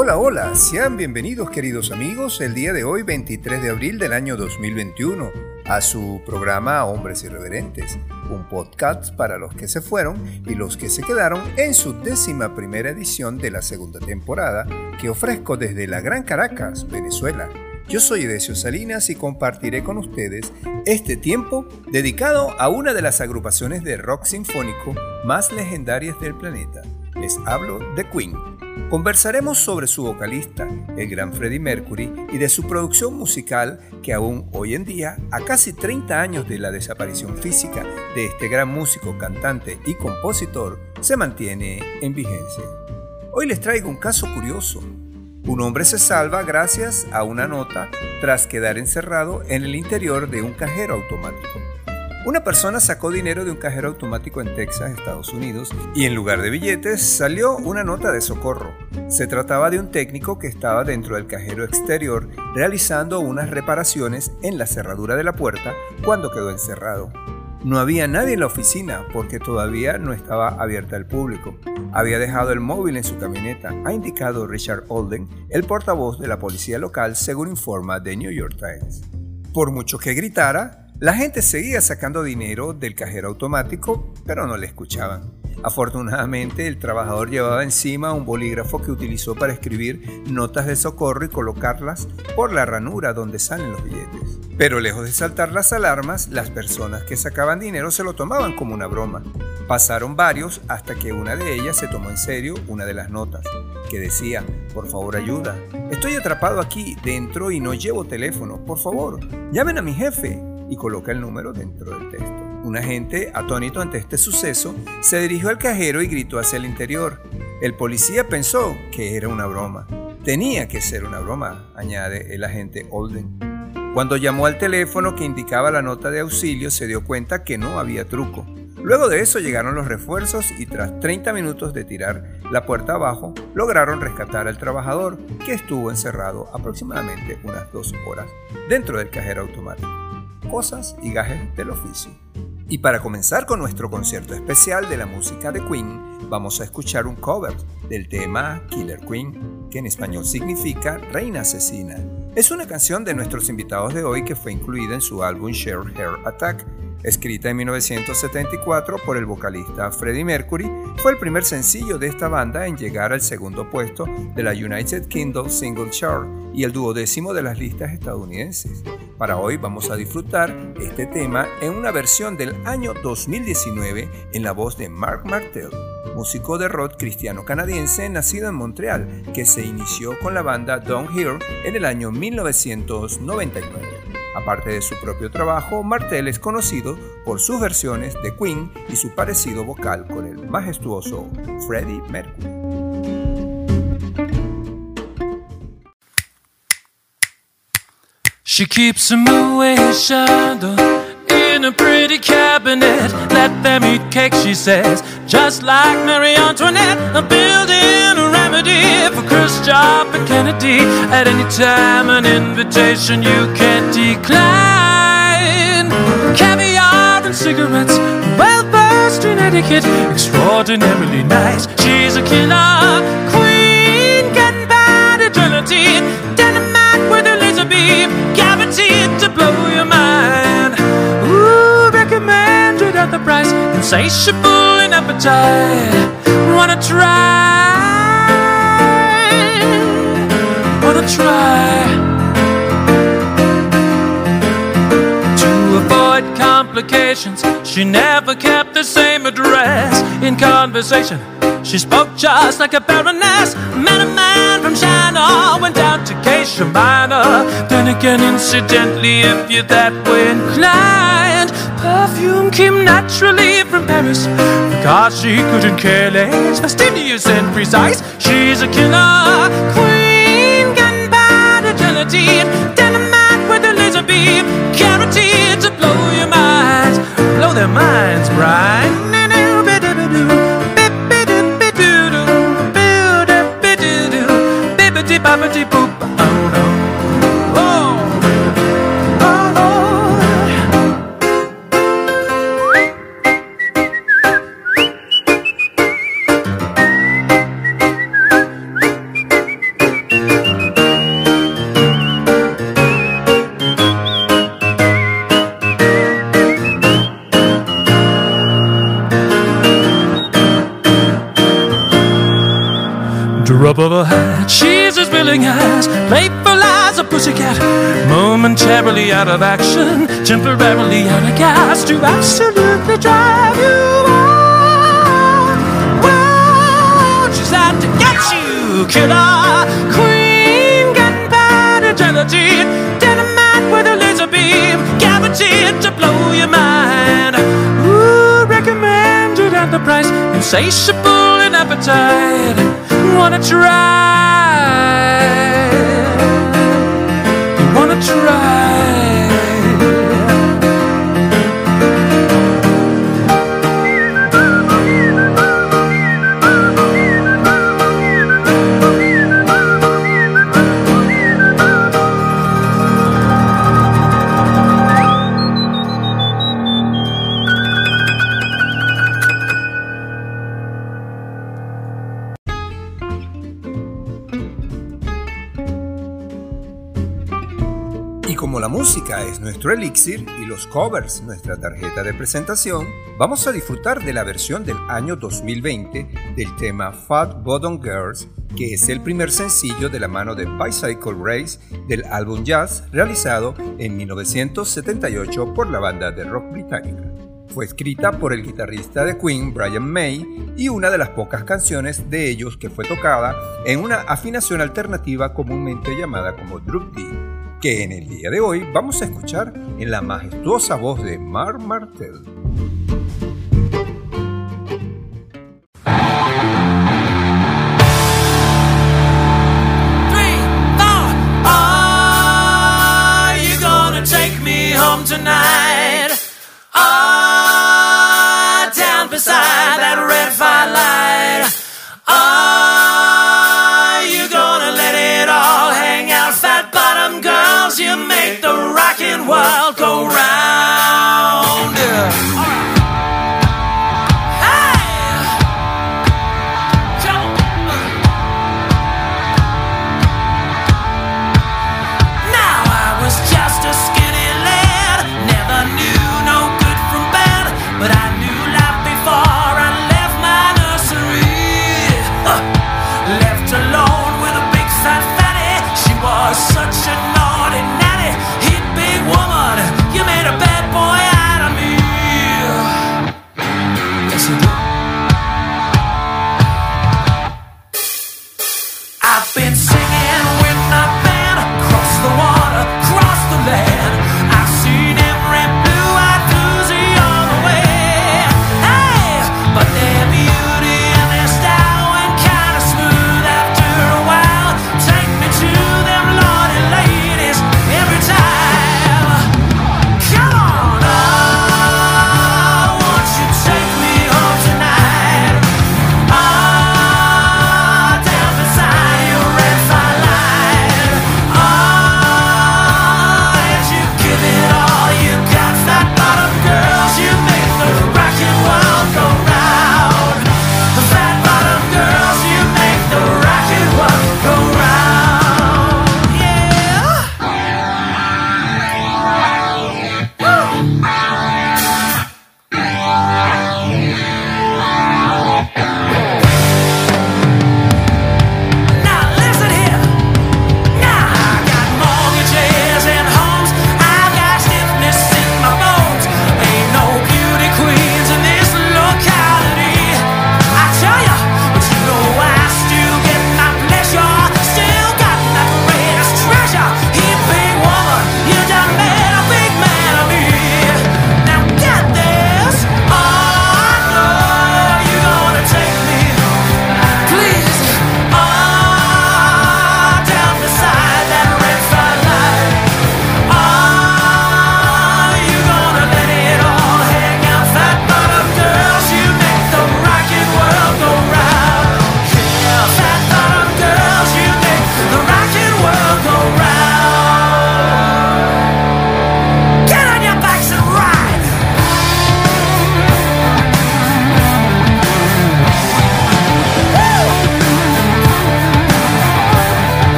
Hola, hola, sean bienvenidos queridos amigos el día de hoy 23 de abril del año 2021 a su programa Hombres Irreverentes, un podcast para los que se fueron y los que se quedaron en su décima primera edición de la segunda temporada que ofrezco desde la Gran Caracas, Venezuela. Yo soy Edesio Salinas y compartiré con ustedes este tiempo dedicado a una de las agrupaciones de rock sinfónico más legendarias del planeta. Les hablo de Queen. Conversaremos sobre su vocalista, el gran Freddie Mercury, y de su producción musical que aún hoy en día, a casi 30 años de la desaparición física de este gran músico, cantante y compositor, se mantiene en vigencia. Hoy les traigo un caso curioso. Un hombre se salva gracias a una nota tras quedar encerrado en el interior de un cajero automático. Una persona sacó dinero de un cajero automático en Texas, Estados Unidos, y en lugar de billetes salió una nota de socorro. Se trataba de un técnico que estaba dentro del cajero exterior realizando unas reparaciones en la cerradura de la puerta cuando quedó encerrado. No había nadie en la oficina porque todavía no estaba abierta al público. Había dejado el móvil en su camioneta, ha indicado Richard Olden, el portavoz de la policía local, según informa The New York Times. Por mucho que gritara, la gente seguía sacando dinero del cajero automático, pero no le escuchaban. Afortunadamente, el trabajador llevaba encima un bolígrafo que utilizó para escribir notas de socorro y colocarlas por la ranura donde salen los billetes. Pero lejos de saltar las alarmas, las personas que sacaban dinero se lo tomaban como una broma. Pasaron varios hasta que una de ellas se tomó en serio una de las notas, que decía, por favor ayuda, estoy atrapado aquí dentro y no llevo teléfono, por favor, llamen a mi jefe, y coloca el número dentro del texto. Un agente, atónito ante este suceso, se dirigió al cajero y gritó hacia el interior. El policía pensó que era una broma. Tenía que ser una broma, añade el agente Olden. Cuando llamó al teléfono que indicaba la nota de auxilio, se dio cuenta que no había truco. Luego de eso llegaron los refuerzos y tras 30 minutos de tirar la puerta abajo, lograron rescatar al trabajador que estuvo encerrado aproximadamente unas dos horas dentro del cajero automático cosas y gajes del oficio. Y para comenzar con nuestro concierto especial de la música de Queen, vamos a escuchar un cover del tema Killer Queen, que en español significa Reina Asesina. Es una canción de nuestros invitados de hoy que fue incluida en su álbum Share Hair Attack, Escrita en 1974 por el vocalista Freddie Mercury, fue el primer sencillo de esta banda en llegar al segundo puesto de la United Kingdom Single Chart y el duodécimo de las listas estadounidenses. Para hoy vamos a disfrutar este tema en una versión del año 2019 en la voz de Mark Martel, músico de rock cristiano canadiense nacido en Montreal, que se inició con la banda Downhill en el año 1999. Aparte de su propio trabajo, Martel es conocido por sus versiones de Queen y su parecido vocal con el majestuoso Freddie Mercury. She keeps shadow in a pretty cabinet. Let them eat cake, she says, just like Marie Antoinette. A building a remedy for Khrushchev and Kennedy. At any time, an invitation you can't decline. Caviar and cigarettes, well versed in etiquette, extraordinarily nice. She's a killer queen, gunpowder agility, dynamite with a laser beam, at the price, insatiable in appetite. Wanna try? Wanna try? To avoid complications, she never kept the same address in conversation. She spoke just like a baroness. Met a man from China, went down to Geisha Minor. Then again, incidentally, if you're that way inclined, perfume came naturally from Paris. Because she couldn't care less, fastidious and precise. She's a killer queen, gunpowder gelatine, dynamite with a laser beam, guaranteed to blow your minds, blow their minds, bright. boop, boop, boop. As playful as a pussycat. Momentarily out of action, temporarily out of gas to absolutely drive you wild. Wild, she's out to get you, killer queen, gunpowder gelatine, dynamite with a laser beam, guaranteed to blow your mind. Ooh, recommended at the price, insatiable in appetite. Wanna try? try. Elixir y los covers nuestra tarjeta de presentación, vamos a disfrutar de la versión del año 2020 del tema Fat Bottom Girls, que es el primer sencillo de la mano de Bicycle Race del álbum Jazz realizado en 1978 por la banda de rock británica. Fue escrita por el guitarrista de Queen Brian May y una de las pocas canciones de ellos que fue tocada en una afinación alternativa comúnmente llamada como Drop D, que en el día de hoy vamos a escuchar en la majestuosa voz de Mar Martel. tonight? Ah, down beside that red firelight. Rockin' world go round.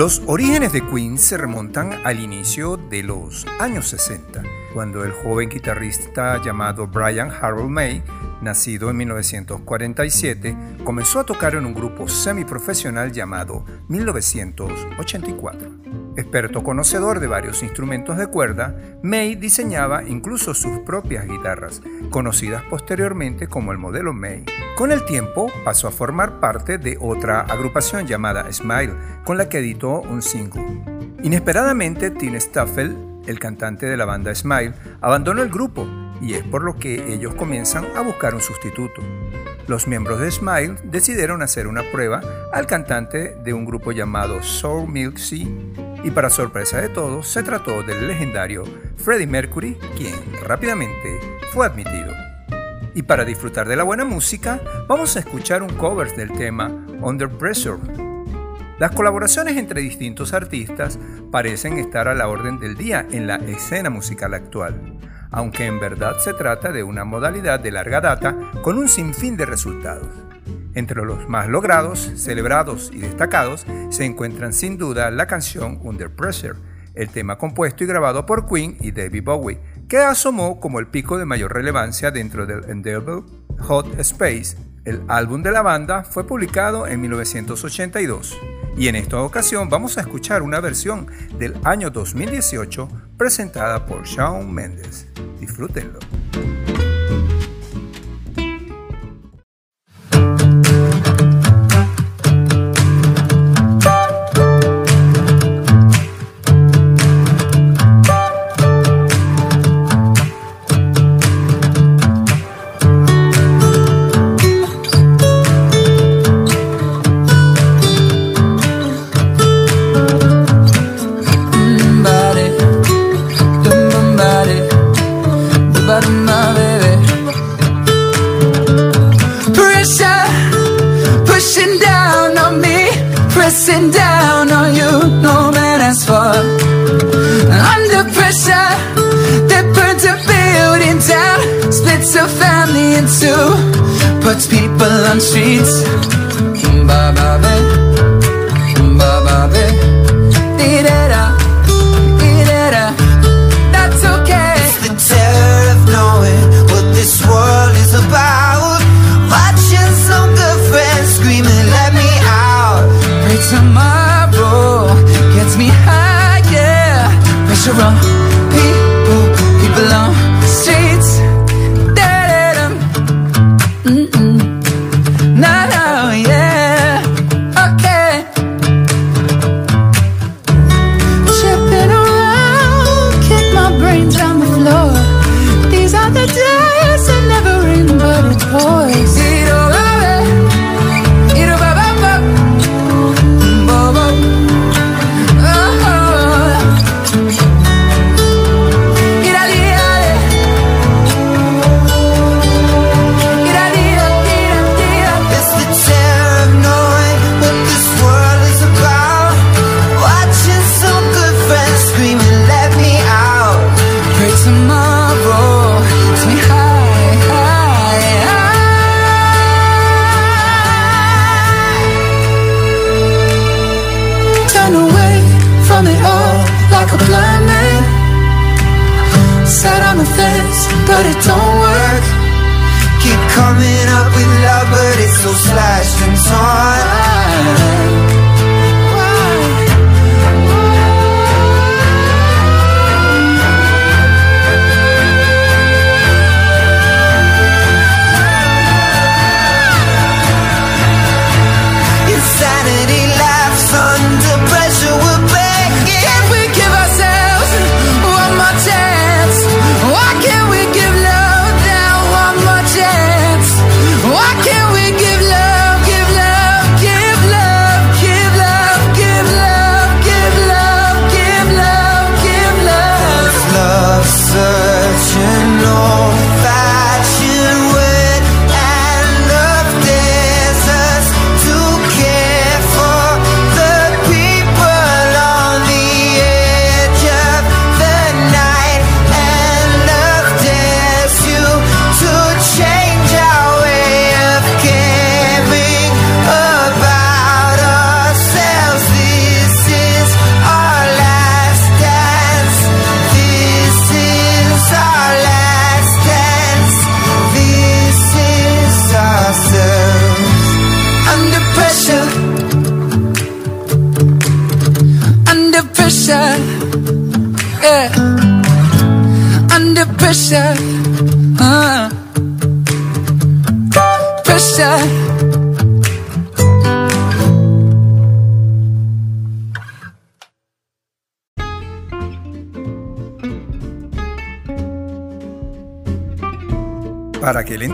Los orígenes de Queen se remontan al inicio de los años 60, cuando el joven guitarrista llamado Brian Harold May, nacido en 1947, comenzó a tocar en un grupo semiprofesional llamado 1984. Experto conocedor de varios instrumentos de cuerda, May diseñaba incluso sus propias guitarras, conocidas posteriormente como el modelo May. Con el tiempo pasó a formar parte de otra agrupación llamada Smile, con la que editó un single. Inesperadamente, Tim Staffel, el cantante de la banda Smile, abandonó el grupo y es por lo que ellos comienzan a buscar un sustituto. Los miembros de Smile decidieron hacer una prueba al cantante de un grupo llamado Soul Milk Sea y para sorpresa de todos se trató del legendario Freddie Mercury, quien rápidamente fue admitido. Y para disfrutar de la buena música, vamos a escuchar un cover del tema Under Pressure. Las colaboraciones entre distintos artistas parecen estar a la orden del día en la escena musical actual, aunque en verdad se trata de una modalidad de larga data con un sinfín de resultados. Entre los más logrados, celebrados y destacados se encuentran sin duda la canción Under Pressure, el tema compuesto y grabado por Queen y David Bowie, que asomó como el pico de mayor relevancia dentro del Endeavor Hot Space. El álbum de la banda fue publicado en 1982 y en esta ocasión vamos a escuchar una versión del año 2018 presentada por Shawn Mendes. Disfrútenlo.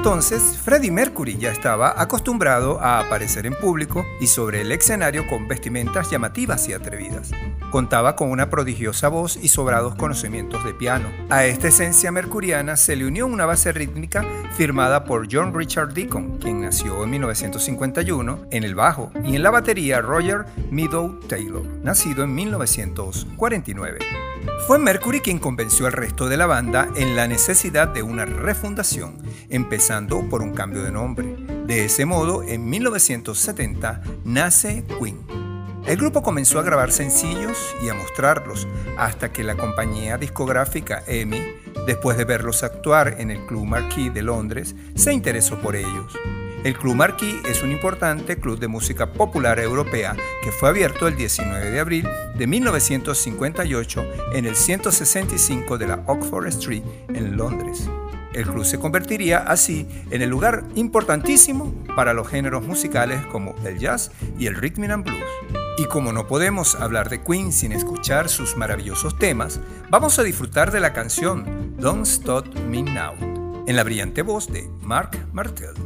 Entonces, Freddie Mercury ya estaba acostumbrado a aparecer en público y sobre el escenario con vestimentas llamativas y atrevidas. Contaba con una prodigiosa voz y sobrados conocimientos de piano. A esta esencia mercuriana se le unió una base rítmica firmada por John Richard Deacon, quien nació en 1951, en el bajo, y en la batería Roger Meadow Taylor, nacido en 1949. Fue Mercury quien convenció al resto de la banda en la necesidad de una refundación, empezando por un cambio de nombre. De ese modo, en 1970 nace Queen. El grupo comenzó a grabar sencillos y a mostrarlos hasta que la compañía discográfica EMI, después de verlos actuar en el Club Marquis de Londres, se interesó por ellos. El Club Marquis es un importante club de música popular europea que fue abierto el 19 de abril de 1958 en el 165 de la Oxford Street en Londres. El club se convertiría así en el lugar importantísimo para los géneros musicales como el jazz y el rhythm and blues. Y como no podemos hablar de Queen sin escuchar sus maravillosos temas, vamos a disfrutar de la canción Don't Stop Me Now, en la brillante voz de Mark Martel.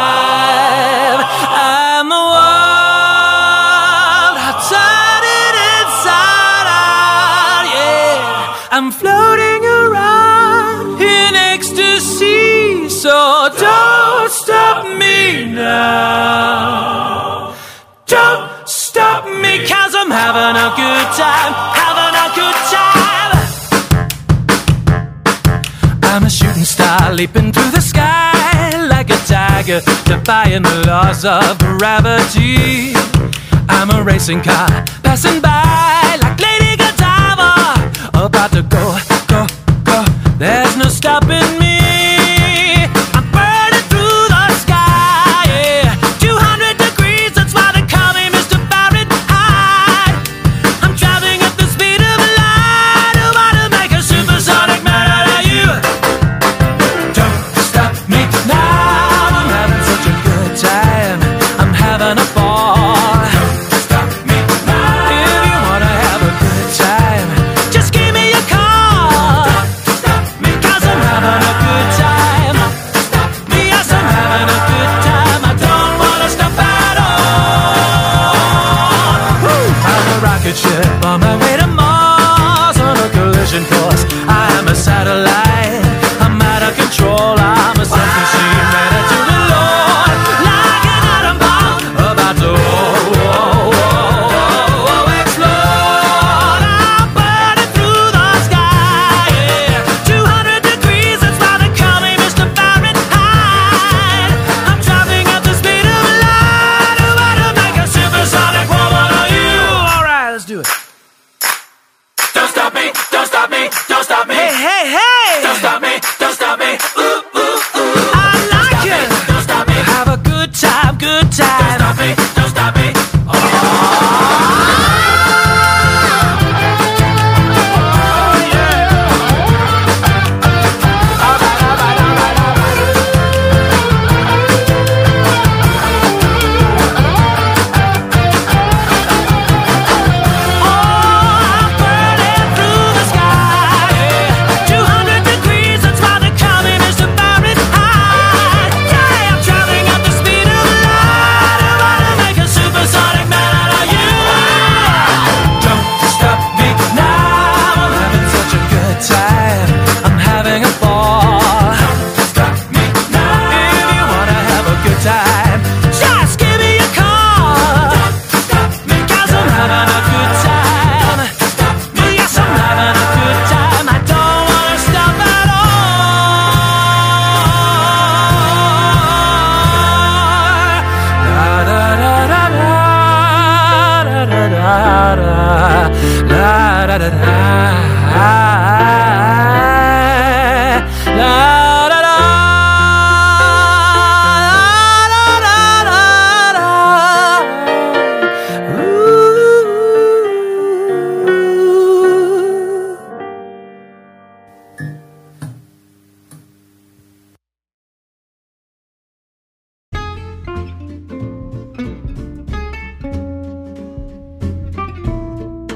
Time, having a good time. I'm a shooting star leaping through the sky like a tiger, defying the laws of gravity. I'm a racing car passing by like Lady Godiva, about to go, go, go. There's no stopping me.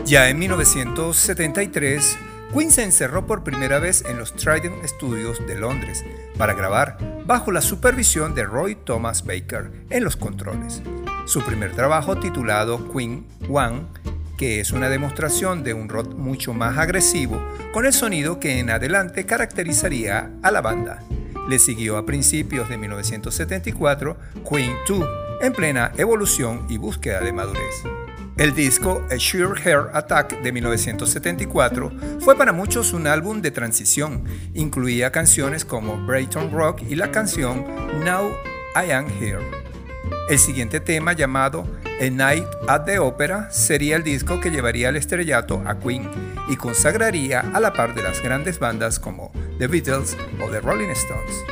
Ya en 1973, Queen se encerró por primera vez en los Trident Studios de Londres para grabar bajo la supervisión de Roy Thomas Baker en los controles. Su primer trabajo titulado Queen One, que es una demostración de un rock mucho más agresivo con el sonido que en adelante caracterizaría a la banda. Le siguió a principios de 1974 Queen 2, en plena evolución y búsqueda de madurez. El disco A Sheer Hair Attack de 1974 fue para muchos un álbum de transición. Incluía canciones como Brayton Rock y la canción Now I Am Here. El siguiente tema llamado A Night at the Opera sería el disco que llevaría al estrellato a Queen y consagraría a la par de las grandes bandas como The Beatles o The Rolling Stones.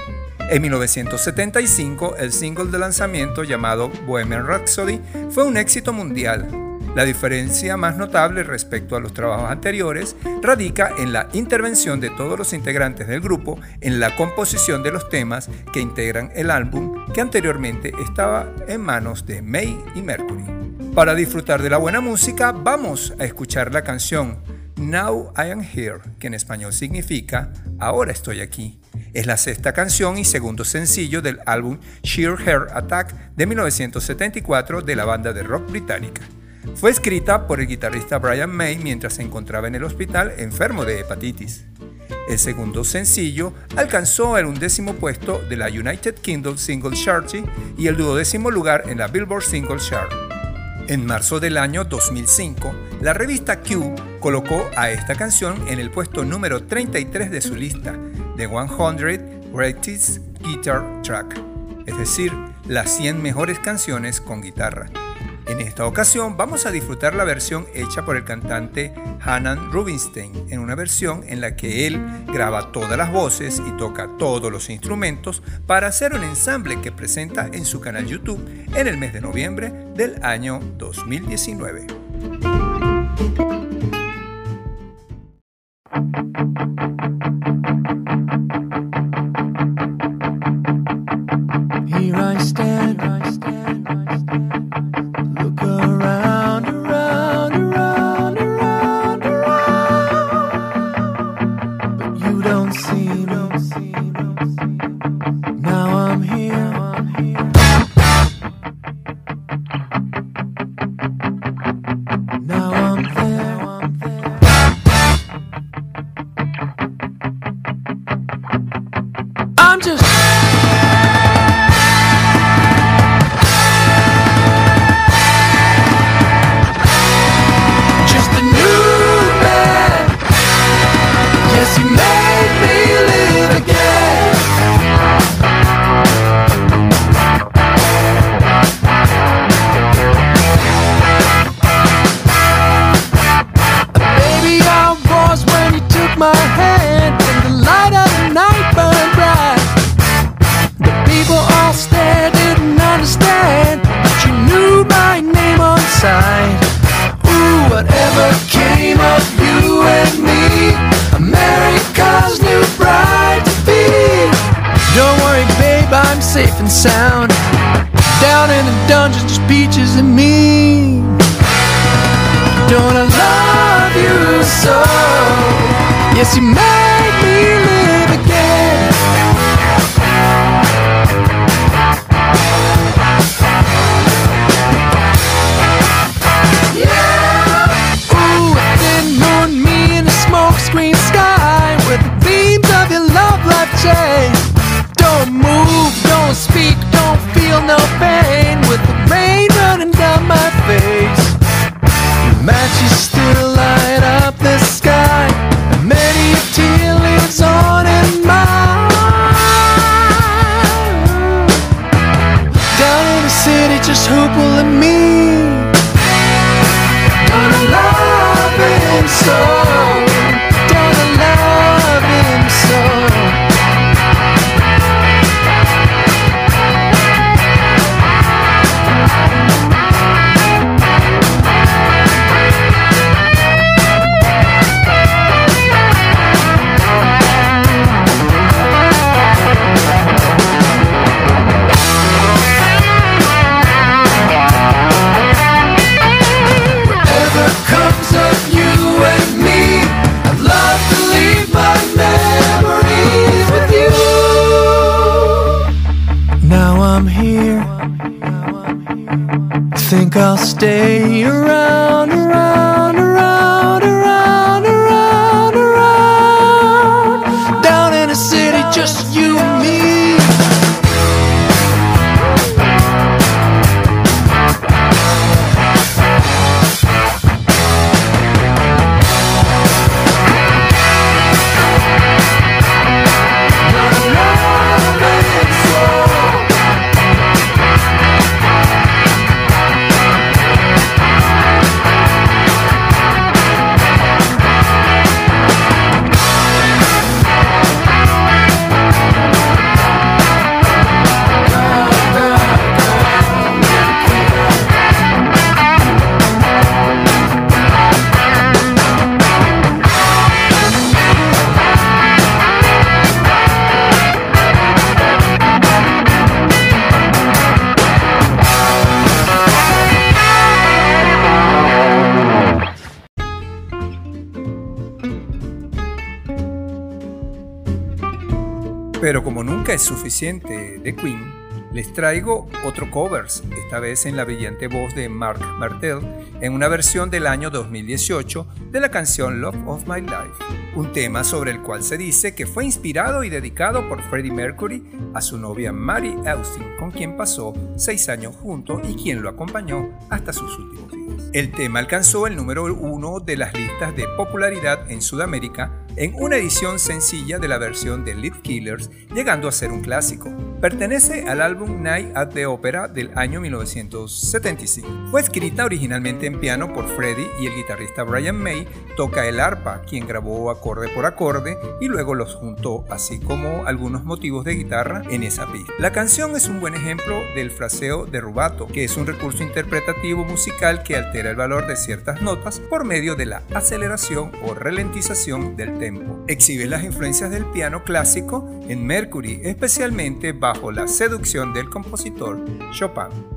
En 1975, el single de lanzamiento llamado Bohemian Rhapsody fue un éxito mundial, la diferencia más notable respecto a los trabajos anteriores radica en la intervención de todos los integrantes del grupo en la composición de los temas que integran el álbum que anteriormente estaba en manos de May y Mercury. Para disfrutar de la buena música vamos a escuchar la canción Now I Am Here, que en español significa Ahora estoy aquí. Es la sexta canción y segundo sencillo del álbum Sheer Hair Attack de 1974 de la banda de rock británica. Fue escrita por el guitarrista Brian May mientras se encontraba en el hospital enfermo de hepatitis. El segundo sencillo alcanzó el undécimo puesto de la United Kingdom Single Chart y el duodécimo lugar en la Billboard Single Chart. En marzo del año 2005, la revista Q colocó a esta canción en el puesto número 33 de su lista de 100 Greatest Guitar Track, es decir, las 100 mejores canciones con guitarra. En esta ocasión vamos a disfrutar la versión hecha por el cantante Hanan Rubinstein, en una versión en la que él graba todas las voces y toca todos los instrumentos para hacer un ensamble que presenta en su canal YouTube en el mes de noviembre del año 2019. Now I'm here. much does it mean? Don't I love you so? Yes, you make. De Queen, les traigo otro covers, esta vez en la brillante voz de Mark Martel, en una versión del año 2018 de la canción Love of My Life, un tema sobre el cual se dice que fue inspirado y dedicado por Freddie Mercury a su novia Mary Austin, con quien pasó seis años juntos y quien lo acompañó hasta sus últimos días. El tema alcanzó el número uno de las listas de popularidad en Sudamérica en una edición sencilla de la versión de Lead Killers, llegando a ser un clásico. Pertenece al álbum Night at the Opera del año 1975. Fue escrita originalmente en piano por Freddie y el guitarrista Brian May toca el arpa, quien grabó acorde por acorde y luego los juntó, así como algunos motivos de guitarra en esa pista. La canción es un buen ejemplo del fraseo de rubato, que es un recurso interpretativo musical que altera el valor de ciertas notas por medio de la aceleración o ralentización del tempo. Exhibe las influencias del piano clásico en Mercury, especialmente bajo la seducción del compositor Chopin.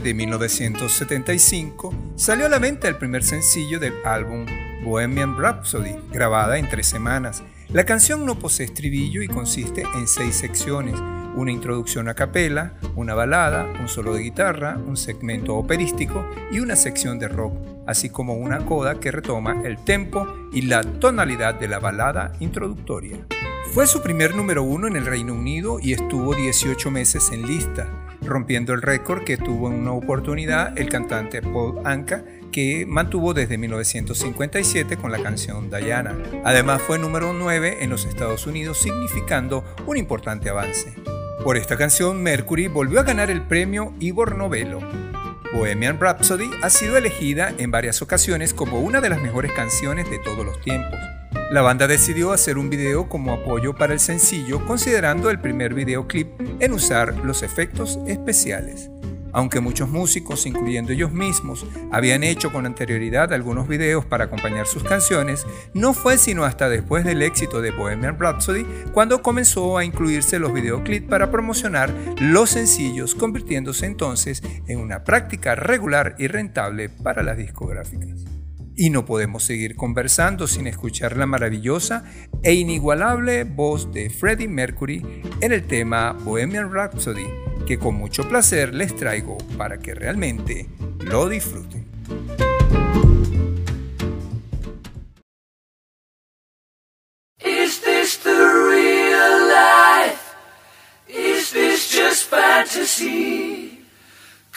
De 1975 salió a la venta el primer sencillo del álbum Bohemian Rhapsody, grabada en tres semanas. La canción no posee estribillo y consiste en seis secciones, una introducción a capela, una balada, un solo de guitarra, un segmento operístico y una sección de rock, así como una coda que retoma el tempo y la tonalidad de la balada introductoria. Fue su primer número uno en el Reino Unido y estuvo 18 meses en lista, rompiendo el récord que tuvo en una oportunidad el cantante Paul Anka, que mantuvo desde 1957 con la canción Diana. Además fue número 9 en los Estados Unidos, significando un importante avance. Por esta canción, Mercury volvió a ganar el premio Ivor Novello. Bohemian Rhapsody ha sido elegida en varias ocasiones como una de las mejores canciones de todos los tiempos. La banda decidió hacer un video como apoyo para el sencillo, considerando el primer videoclip en usar los efectos especiales. Aunque muchos músicos, incluyendo ellos mismos, habían hecho con anterioridad algunos videos para acompañar sus canciones, no fue sino hasta después del éxito de Bohemian Rhapsody cuando comenzó a incluirse los videoclips para promocionar los sencillos, convirtiéndose entonces en una práctica regular y rentable para las discográficas. Y no podemos seguir conversando sin escuchar la maravillosa e inigualable voz de Freddie Mercury en el tema Bohemian Rhapsody, que con mucho placer les traigo para que realmente lo disfruten. Is this real just fantasy?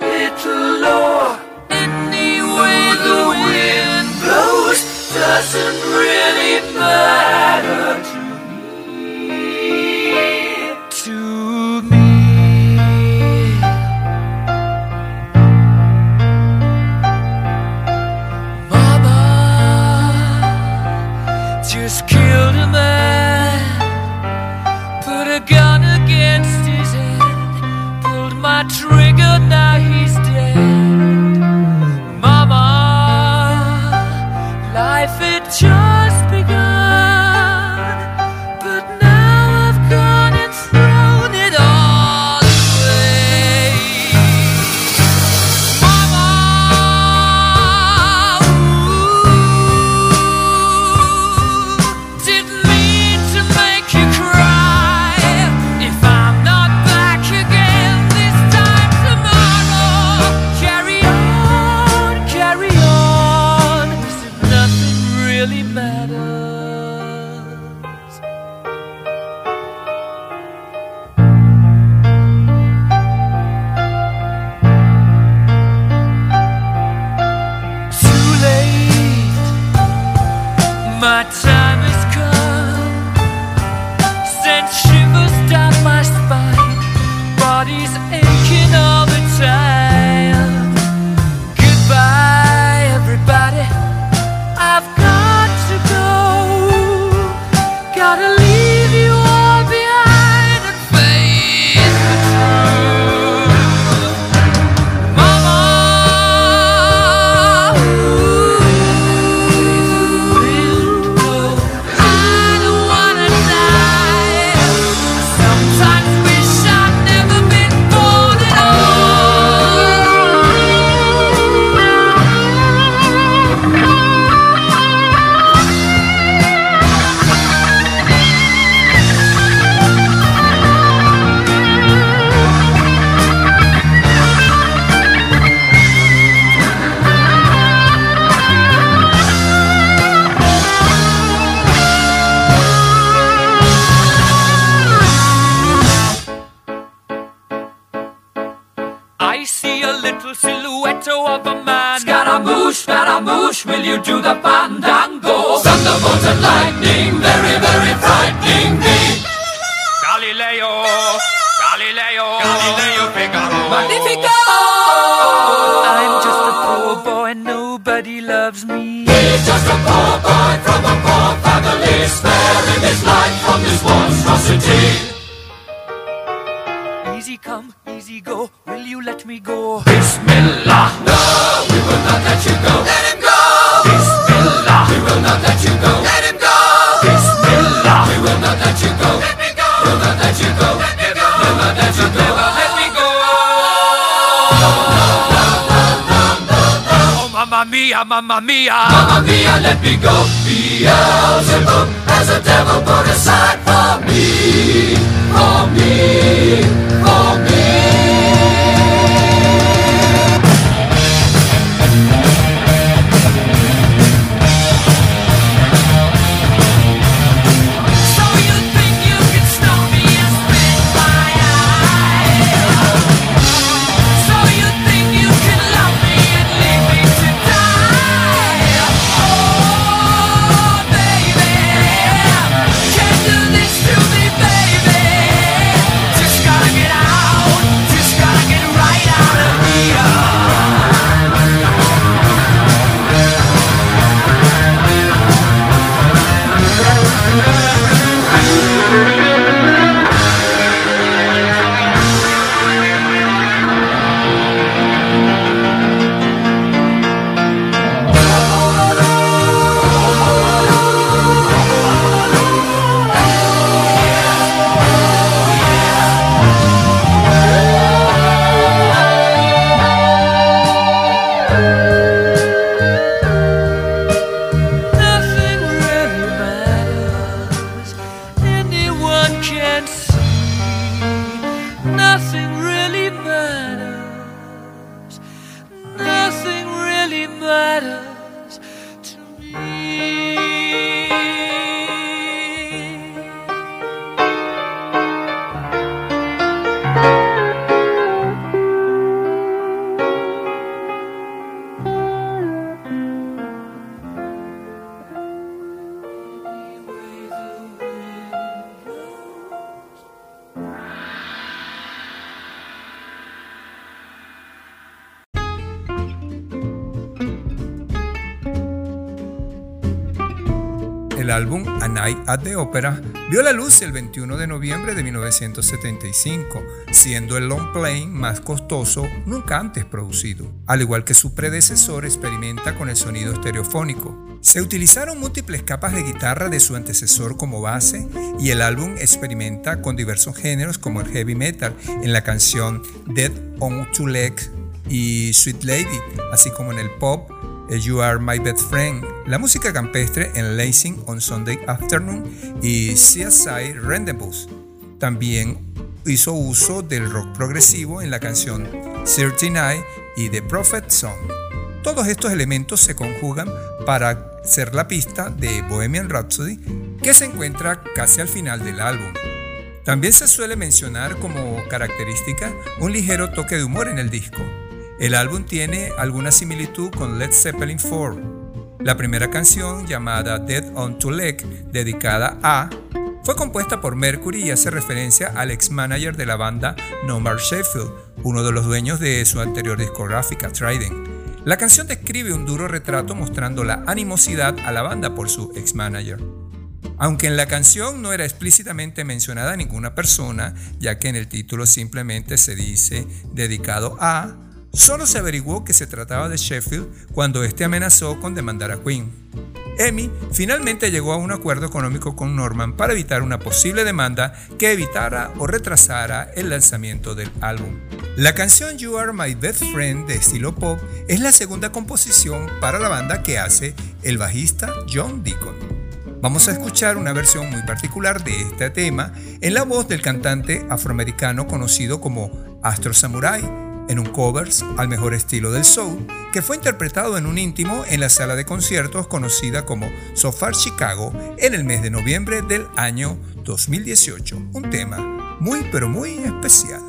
little low. Any way the wind blows doesn't really matter die. Let me go. A Night at the Opera vio la luz el 21 de noviembre de 1975, siendo el long playing más costoso nunca antes producido. Al igual que su predecesor, experimenta con el sonido estereofónico. Se utilizaron múltiples capas de guitarra de su antecesor como base y el álbum experimenta con diversos géneros como el heavy metal en la canción Dead on Two Legs y Sweet Lady, así como en el pop You Are My Best Friend, la música campestre en Lacing on Sunday Afternoon y CSI Rendezvous. También hizo uso del rock progresivo en la canción 39 y The Prophet Song. Todos estos elementos se conjugan para ser la pista de Bohemian Rhapsody que se encuentra casi al final del álbum. También se suele mencionar como característica un ligero toque de humor en el disco. El álbum tiene alguna similitud con Led Zeppelin 4. La primera canción, llamada Dead on Two Leg, dedicada a, fue compuesta por Mercury y hace referencia al ex manager de la banda Nomar Sheffield, uno de los dueños de su anterior discográfica, Trident. La canción describe un duro retrato mostrando la animosidad a la banda por su ex manager. Aunque en la canción no era explícitamente mencionada ninguna persona, ya que en el título simplemente se dice dedicado a, Solo se averiguó que se trataba de Sheffield cuando este amenazó con demandar a Queen. Emmy finalmente llegó a un acuerdo económico con Norman para evitar una posible demanda que evitara o retrasara el lanzamiento del álbum. La canción You Are My Best Friend de estilo pop es la segunda composición para la banda que hace el bajista John Deacon. Vamos a escuchar una versión muy particular de este tema en la voz del cantante afroamericano conocido como Astro Samurai en un covers al mejor estilo del soul, que fue interpretado en un íntimo en la sala de conciertos conocida como Sofar Chicago en el mes de noviembre del año 2018. Un tema muy pero muy especial.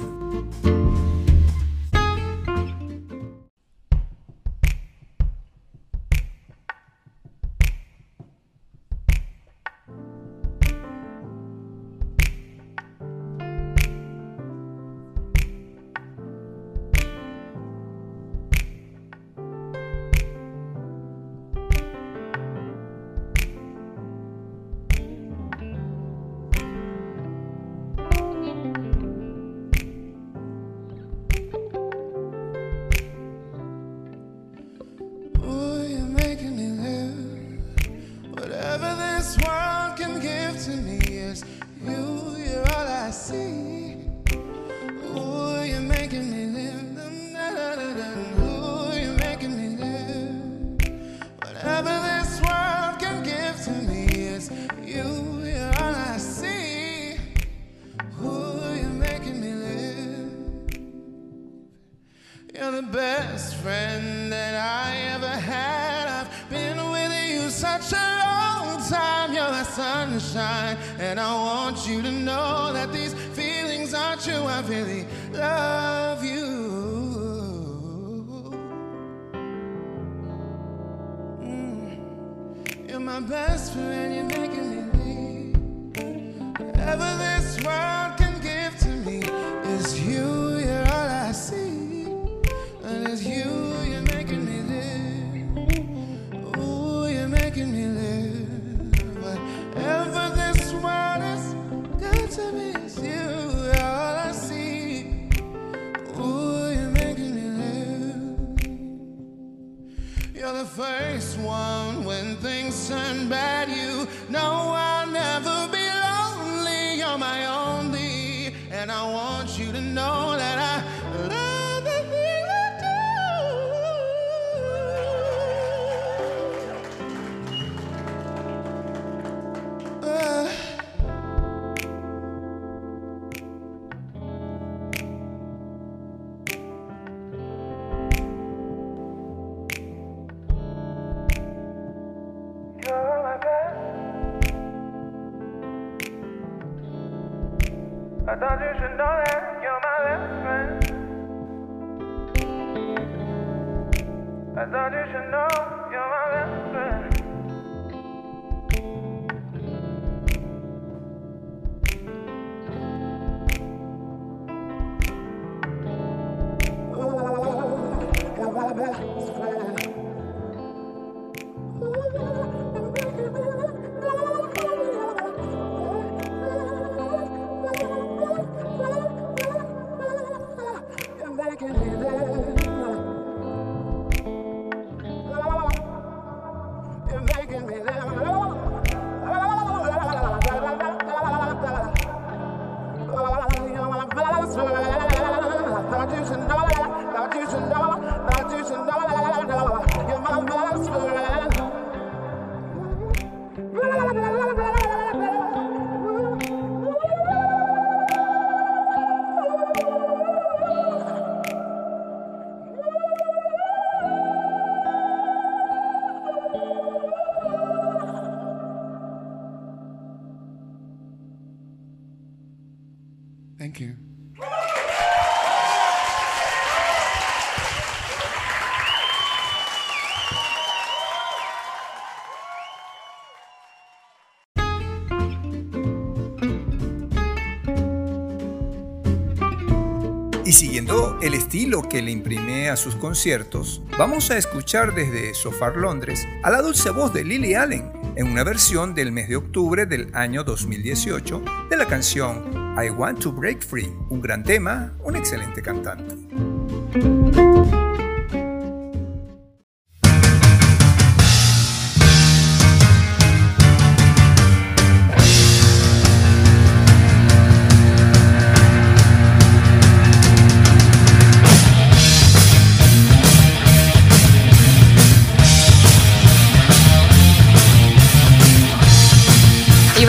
siguiendo el estilo que le imprimé a sus conciertos, vamos a escuchar desde Sofar Londres a la dulce voz de Lily Allen en una versión del mes de octubre del año 2018 de la canción I Want to Break Free, un gran tema, un excelente cantante.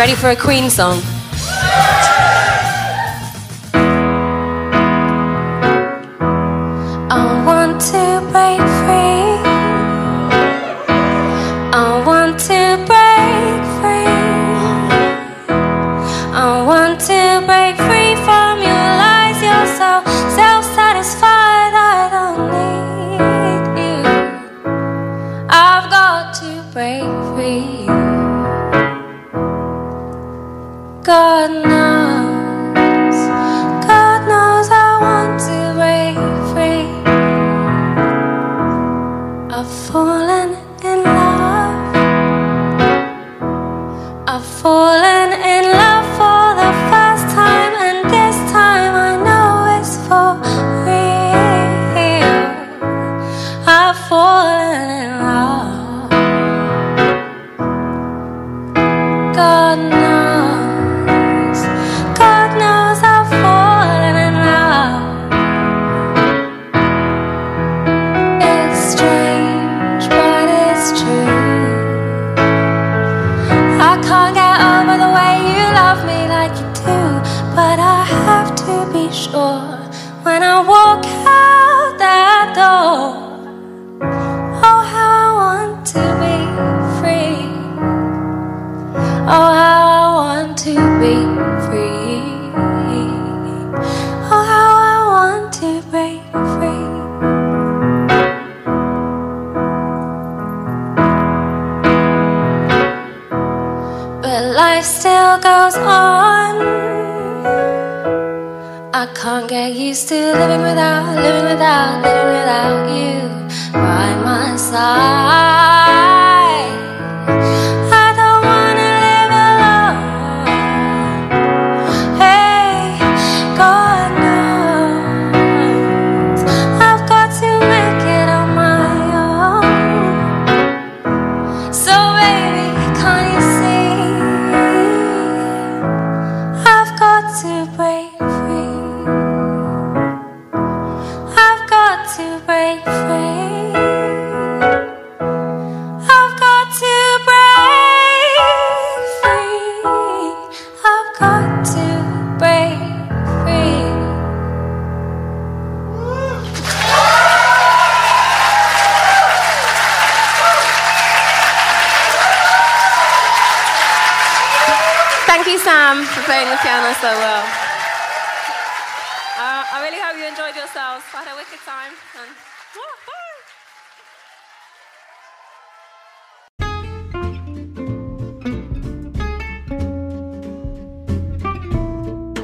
ready for a Queen song?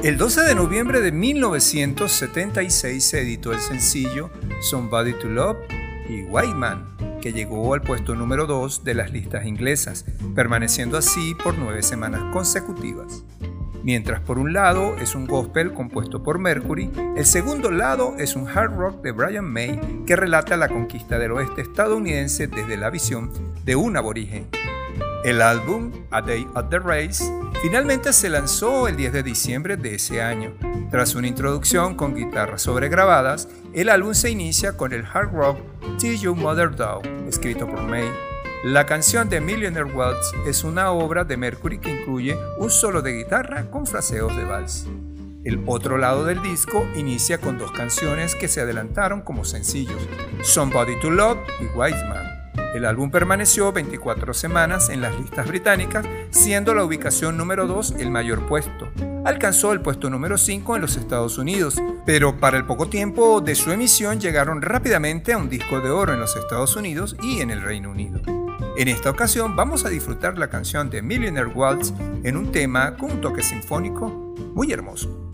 El 12 de noviembre de 1976 se editó el sencillo Somebody to Love y White Man, que llegó al puesto número 2 de las listas inglesas, permaneciendo así por nueve semanas consecutivas. Mientras por un lado es un gospel compuesto por Mercury, el segundo lado es un hard rock de Brian May que relata la conquista del oeste estadounidense desde la visión de un aborigen. El álbum A Day at the Race finalmente se lanzó el 10 de diciembre de ese año. Tras una introducción con guitarras sobregrabadas, el álbum se inicia con el hard rock Till Your Mother Down, escrito por May. La canción de Millionaire Waltz es una obra de Mercury que incluye un solo de guitarra con fraseos de vals. El otro lado del disco inicia con dos canciones que se adelantaron como sencillos, Somebody to Love y Wise Man. El álbum permaneció 24 semanas en las listas británicas, siendo la ubicación número 2 el mayor puesto. Alcanzó el puesto número 5 en los Estados Unidos, pero para el poco tiempo de su emisión llegaron rápidamente a un disco de oro en los Estados Unidos y en el Reino Unido. En esta ocasión vamos a disfrutar la canción de Millionaire Waltz en un tema con un toque sinfónico muy hermoso.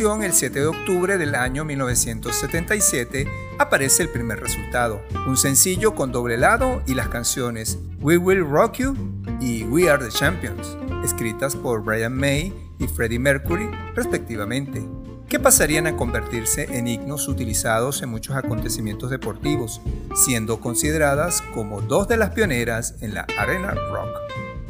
El 7 de octubre del año 1977, aparece el primer resultado, un sencillo con doble lado y las canciones We Will Rock You y We Are the Champions, escritas por Brian May y Freddie Mercury respectivamente, que pasarían a convertirse en himnos utilizados en muchos acontecimientos deportivos, siendo consideradas como dos de las pioneras en la arena.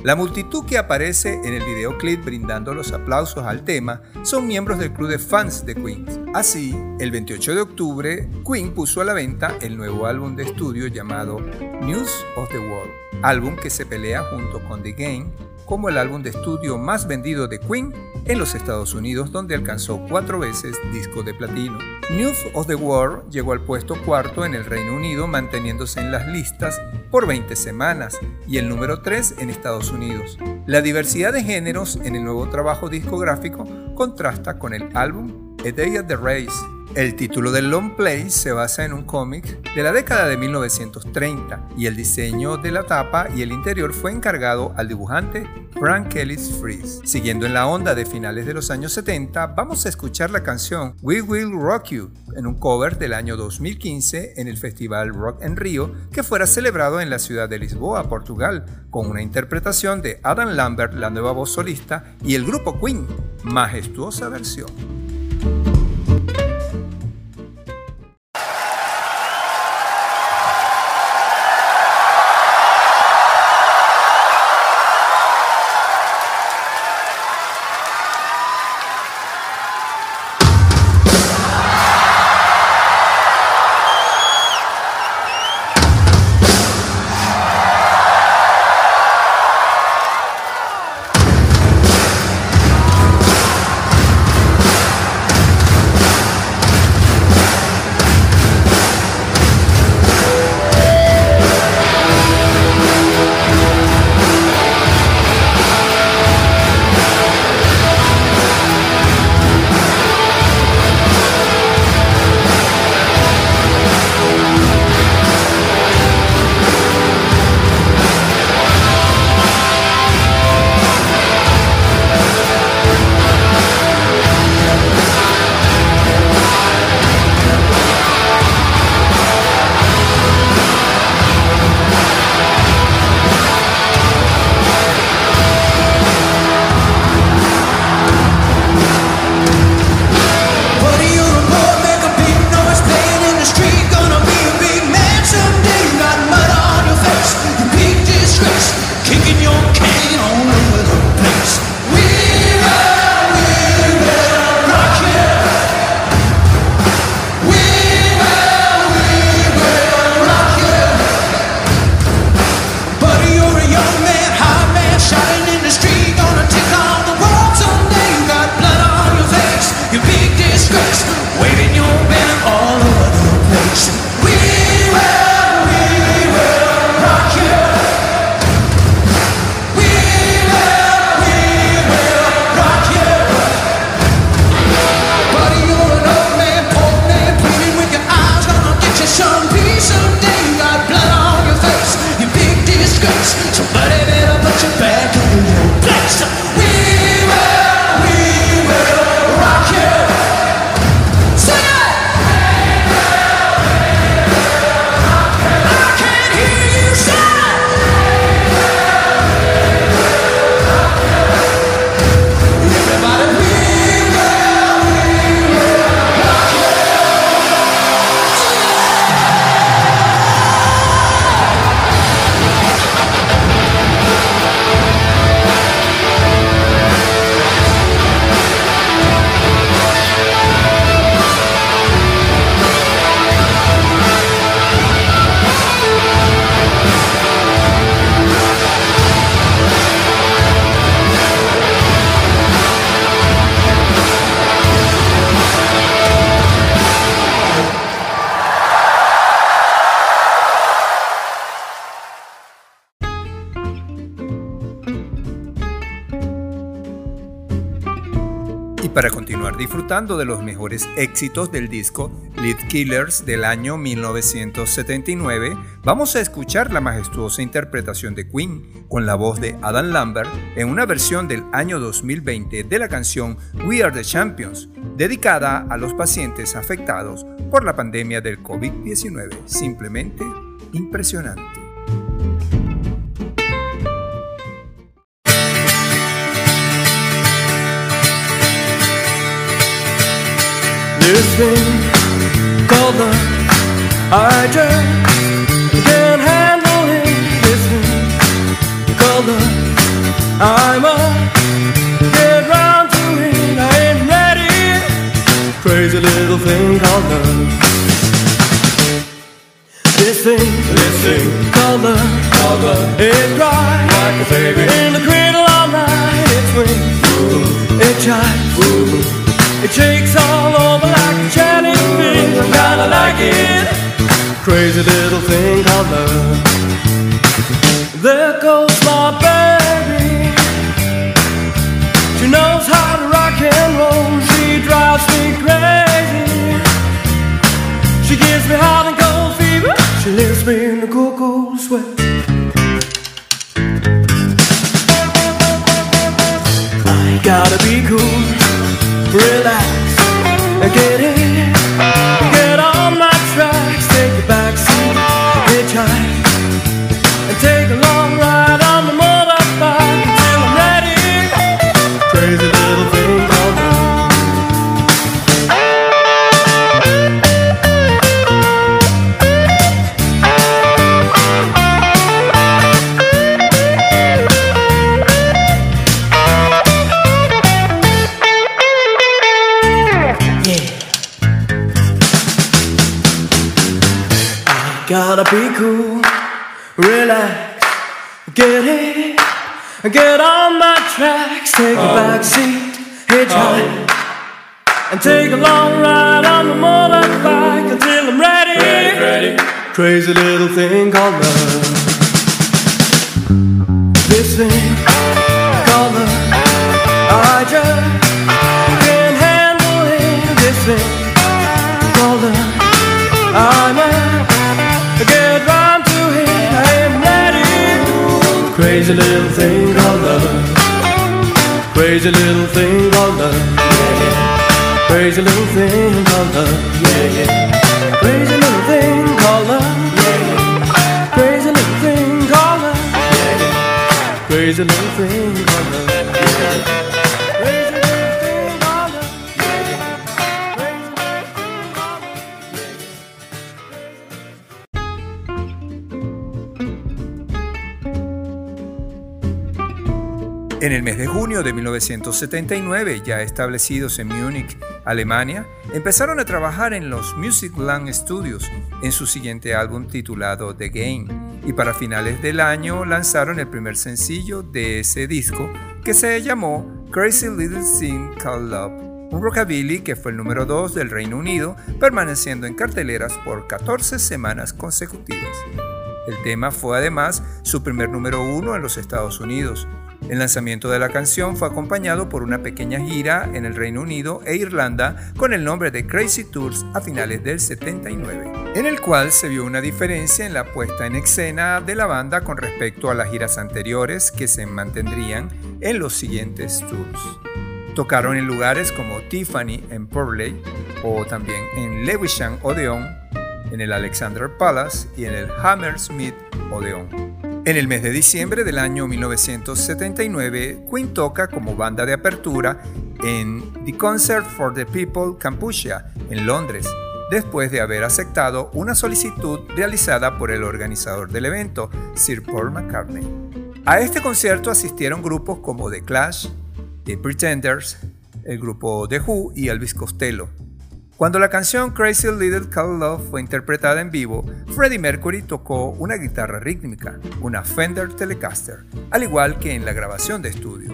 La multitud que aparece en el videoclip brindando los aplausos al tema son miembros del club de fans de Queen. Así, el 28 de octubre, Queen puso a la venta el nuevo álbum de estudio llamado News of the World, álbum que se pelea junto con The Game como el álbum de estudio más vendido de Queen en los Estados Unidos, donde alcanzó cuatro veces disco de platino. News of the World llegó al puesto cuarto en el Reino Unido, manteniéndose en las listas por 20 semanas, y el número 3 en Estados Unidos. La diversidad de géneros en el nuevo trabajo discográfico contrasta con el álbum A Day at the Race. El título del long play se basa en un cómic de la década de 1930 y el diseño de la tapa y el interior fue encargado al dibujante Frank Ellis Fries. Siguiendo en la onda de finales de los años 70, vamos a escuchar la canción We Will Rock You en un cover del año 2015 en el Festival Rock en Río que fuera celebrado en la ciudad de Lisboa, Portugal, con una interpretación de Adam Lambert, la nueva voz solista, y el grupo Queen, majestuosa versión. Disfrutando de los mejores éxitos del disco Lead Killers del año 1979, vamos a escuchar la majestuosa interpretación de Queen con la voz de Adam Lambert en una versión del año 2020 de la canción We Are the Champions, dedicada a los pacientes afectados por la pandemia del COVID-19. Simplemente impresionante. This thing called the I just can't handle it. This thing called the I'm a get round to it. I ain't ready. Crazy little thing called love. This thing, this thing called love, love. It cries like a baby in the cradle all night. It swings, it chimes. It shakes all over like a chatting fish. I kinda like it. Crazy little thing called love. There goes my baby. She knows how to rock and roll. She drives me crazy. She gives me hot and cold fever. She lifts me in the cool, cool sweat. I gotta be cool relax get in. Relax, get in, get on my tracks, take a oh. back seat, hitchhike, oh. and take a long ride on the motorbike until I'm ready. Crazy little thing called love. This thing Crazy little thing called love. Crazy little thing called love. Yeah, yeah. Crazy little thing called love. Yeah, yeah. Crazy little thing called love. Yeah, yeah. Crazy little thing called love. Yeah, yeah. Crazy little thing called love. En el mes de junio de 1979, ya establecidos en Múnich, Alemania, empezaron a trabajar en los Musicland Studios en su siguiente álbum titulado The Game, y para finales del año lanzaron el primer sencillo de ese disco que se llamó Crazy Little Thing Called Love, un rockabilly que fue el número 2 del Reino Unido, permaneciendo en carteleras por 14 semanas consecutivas. El tema fue además su primer número 1 en los Estados Unidos. El lanzamiento de la canción fue acompañado por una pequeña gira en el Reino Unido e Irlanda con el nombre de Crazy Tours a finales del 79, en el cual se vio una diferencia en la puesta en escena de la banda con respecto a las giras anteriores que se mantendrían en los siguientes tours. Tocaron en lugares como Tiffany en Purley o también en Lewisham Odeon, en el Alexander Palace y en el Hammersmith Odeon. En el mes de diciembre del año 1979, Queen toca como banda de apertura en The Concert for the People Kampuchea, en Londres, después de haber aceptado una solicitud realizada por el organizador del evento, Sir Paul McCartney. A este concierto asistieron grupos como The Clash, The Pretenders, el grupo The Who y Elvis Costello. Cuando la canción Crazy Little Call Love fue interpretada en vivo, Freddie Mercury tocó una guitarra rítmica, una Fender Telecaster, al igual que en la grabación de estudio.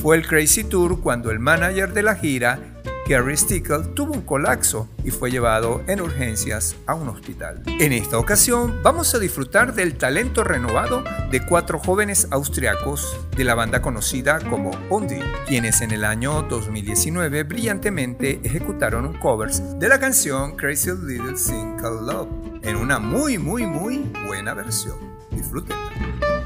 Fue el Crazy Tour cuando el manager de la gira, Gary Stickle tuvo un colapso y fue llevado en urgencias a un hospital. En esta ocasión vamos a disfrutar del talento renovado de cuatro jóvenes austriacos de la banda conocida como Bondi, quienes en el año 2019 brillantemente ejecutaron un covers de la canción Crazy Little Single Love en una muy muy muy buena versión. Disfrútenla.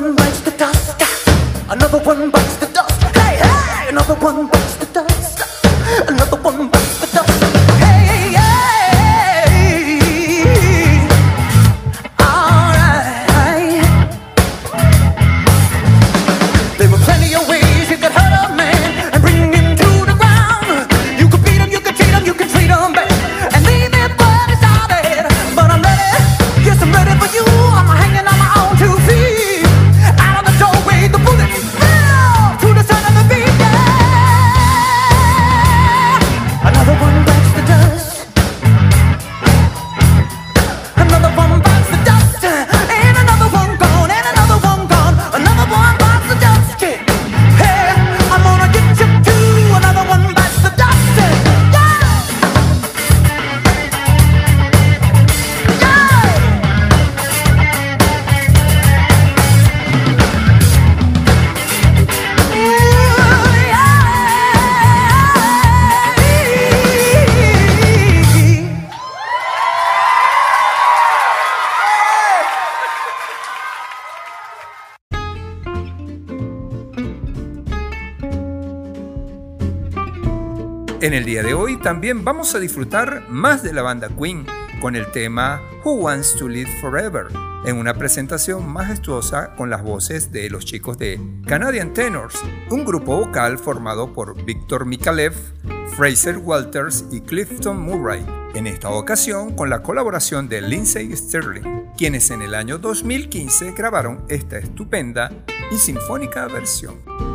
one bites the dust. Another one bites the En el día de hoy también vamos a disfrutar más de la banda Queen con el tema Who Wants to Live Forever, en una presentación majestuosa con las voces de los chicos de Canadian Tenors, un grupo vocal formado por Victor Mikalev, Fraser Walters y Clifton Murray, en esta ocasión con la colaboración de Lindsay Sterling, quienes en el año 2015 grabaron esta estupenda y sinfónica versión.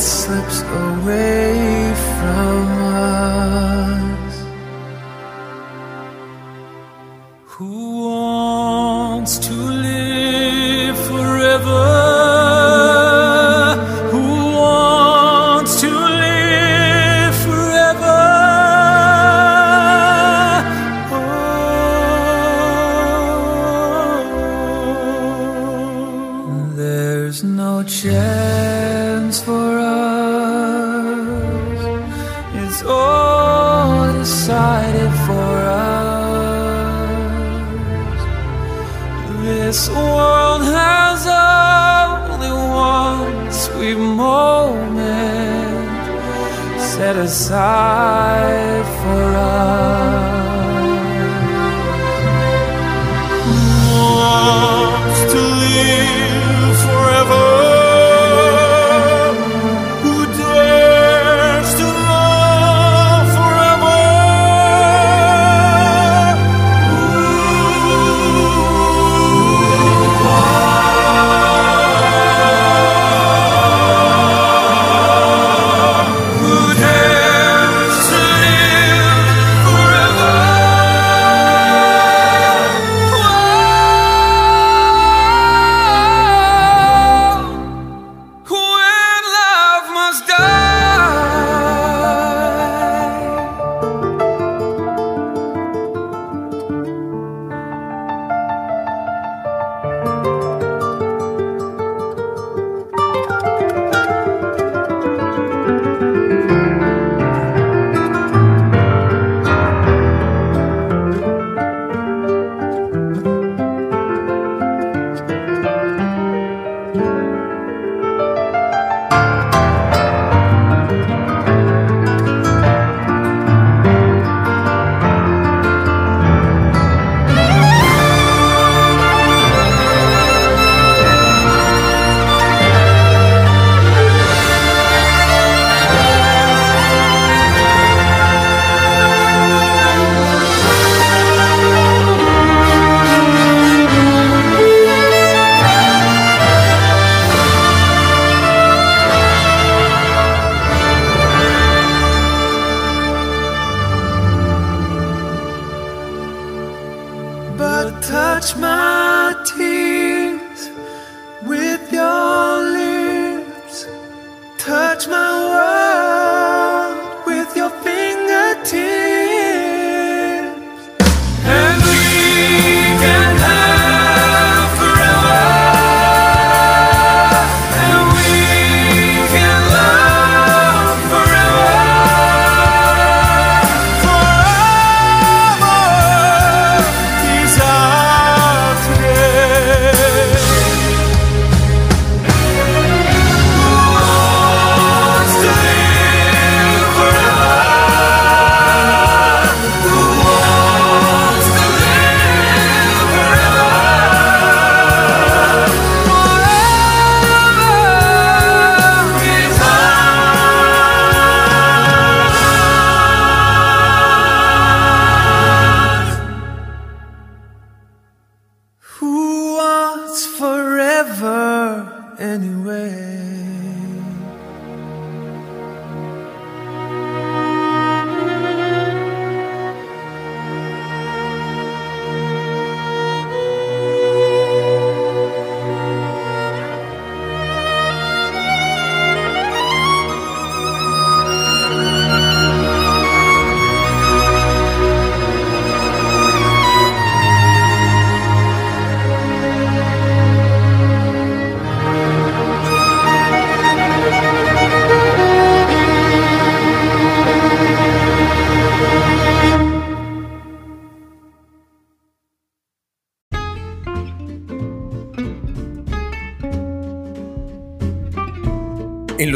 Slips away from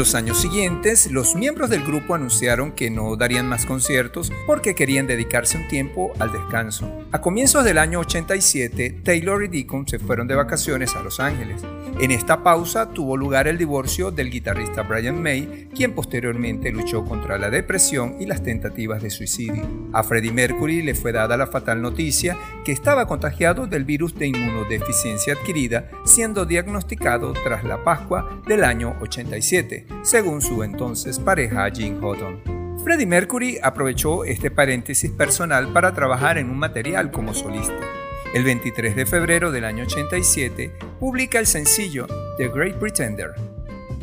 los años siguientes, los miembros del grupo anunciaron que no darían más conciertos porque querían dedicarse un tiempo al descanso. A comienzos del año 87, Taylor y Deacon se fueron de vacaciones a Los Ángeles. En esta pausa tuvo lugar el divorcio del guitarrista Brian May, quien posteriormente luchó contra la depresión y las tentativas de suicidio. A Freddie Mercury le fue dada la fatal noticia que estaba contagiado del virus de inmunodeficiencia adquirida, siendo diagnosticado tras la Pascua del año 87, según su entonces pareja Jim Houghton. Freddie Mercury aprovechó este paréntesis personal para trabajar en un material como solista. El 23 de febrero del año 87 publica el sencillo The Great Pretender.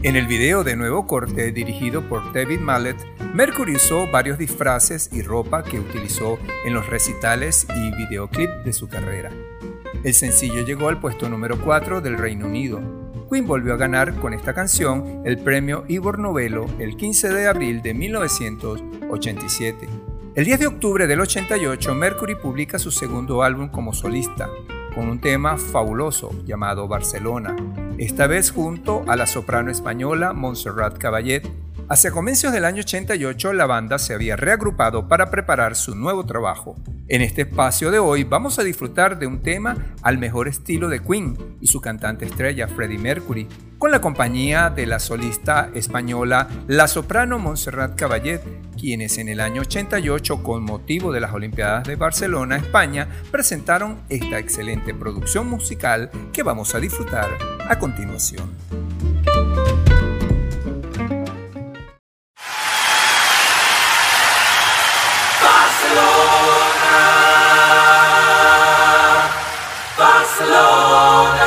En el video de nuevo corte dirigido por David Mallet, Mercury usó varios disfraces y ropa que utilizó en los recitales y videoclip de su carrera. El sencillo llegó al puesto número 4 del Reino Unido, Queen volvió a ganar con esta canción el premio Ivor Novello el 15 de abril de 1987. El 10 de octubre del 88, Mercury publica su segundo álbum como solista, con un tema fabuloso llamado Barcelona, esta vez junto a la soprano española Montserrat Caballet. Hacia comienzos del año 88, la banda se había reagrupado para preparar su nuevo trabajo, en este espacio de hoy vamos a disfrutar de un tema al mejor estilo de Queen y su cantante estrella Freddie Mercury, con la compañía de la solista española la soprano Montserrat Caballet, quienes en el año 88, con motivo de las Olimpiadas de Barcelona, España, presentaron esta excelente producción musical que vamos a disfrutar a continuación. I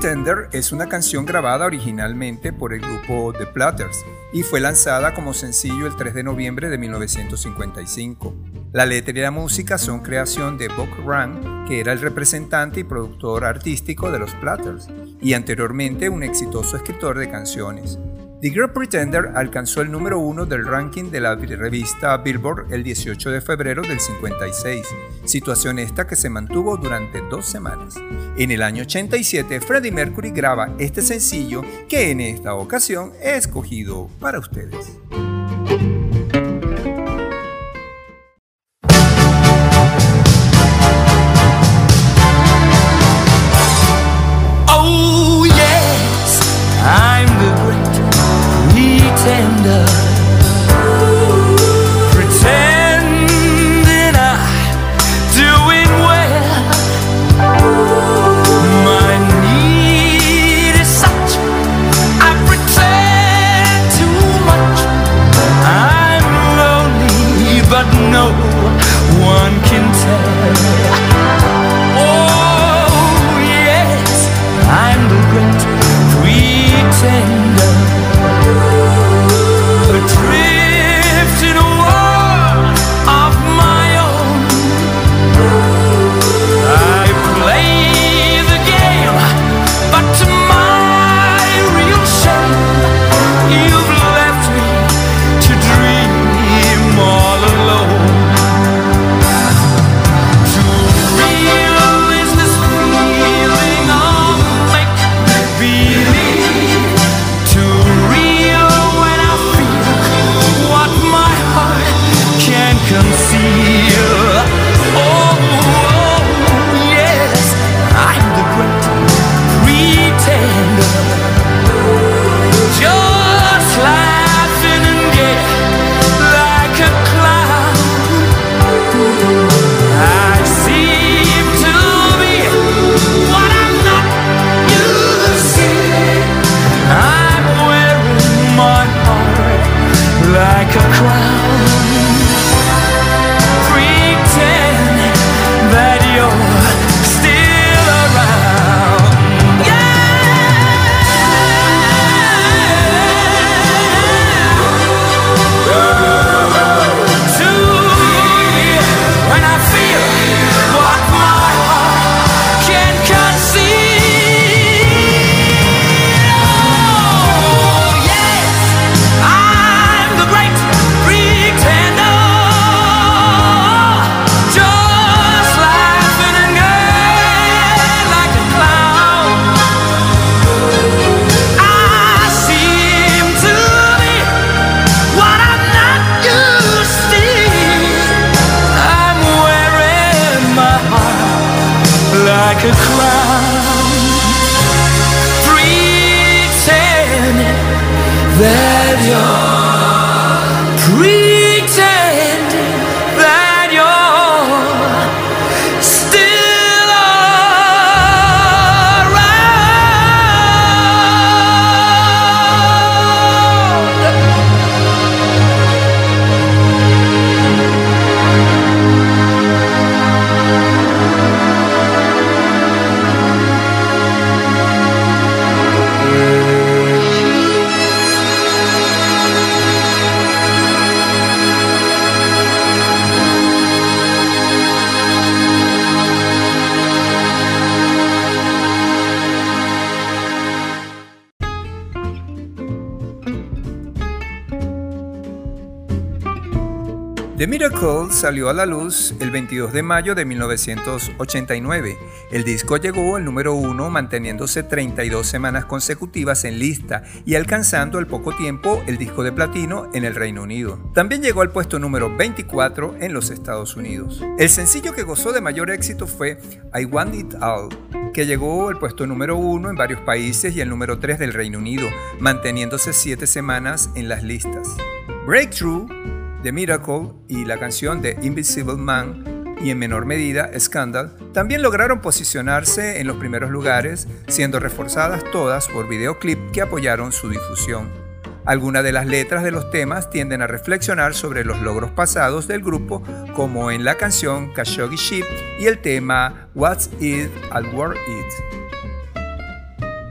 Pretender es una canción grabada originalmente por el grupo The Platters y fue lanzada como sencillo el 3 de noviembre de 1955. La letra y la música son creación de Buck Rang, que era el representante y productor artístico de los Platters, y anteriormente un exitoso escritor de canciones. The Great Pretender alcanzó el número uno del ranking de la revista Billboard el 18 de febrero del 56, situación esta que se mantuvo durante dos semanas. En el año 87, Freddie Mercury graba este sencillo que en esta ocasión he escogido para ustedes. Miracle salió a la luz el 22 de mayo de 1989. El disco llegó al número uno manteniéndose 32 semanas consecutivas en lista y alcanzando al poco tiempo el disco de platino en el Reino Unido. También llegó al puesto número 24 en los Estados Unidos. El sencillo que gozó de mayor éxito fue I Want It All, que llegó al puesto número uno en varios países y el número 3 del Reino Unido, manteniéndose 7 semanas en las listas. Breakthrough The Miracle y la canción de Invisible Man y en menor medida Scandal también lograron posicionarse en los primeros lugares, siendo reforzadas todas por videoclip que apoyaron su difusión. Algunas de las letras de los temas tienden a reflexionar sobre los logros pasados del grupo, como en la canción Khashoggi Ship y el tema What's It I'll War It.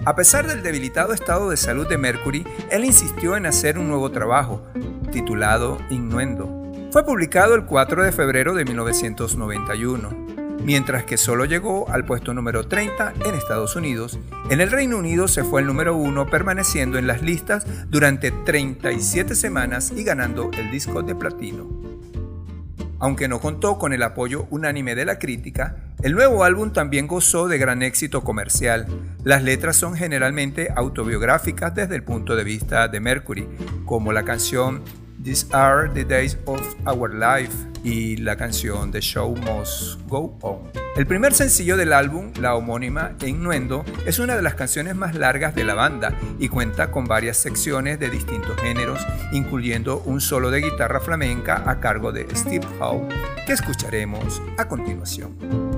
A pesar del debilitado estado de salud de Mercury, él insistió en hacer un nuevo trabajo, titulado Innuendo. Fue publicado el 4 de febrero de 1991, mientras que solo llegó al puesto número 30 en Estados Unidos. En el Reino Unido se fue el número 1 permaneciendo en las listas durante 37 semanas y ganando el disco de platino. Aunque no contó con el apoyo unánime de la crítica, el nuevo álbum también gozó de gran éxito comercial. Las letras son generalmente autobiográficas desde el punto de vista de Mercury, como la canción These Are the Days of Our Life y la canción The Show Must Go On. El primer sencillo del álbum, la homónima Innuendo, es una de las canciones más largas de la banda y cuenta con varias secciones de distintos géneros, incluyendo un solo de guitarra flamenca a cargo de Steve Howe, que escucharemos a continuación.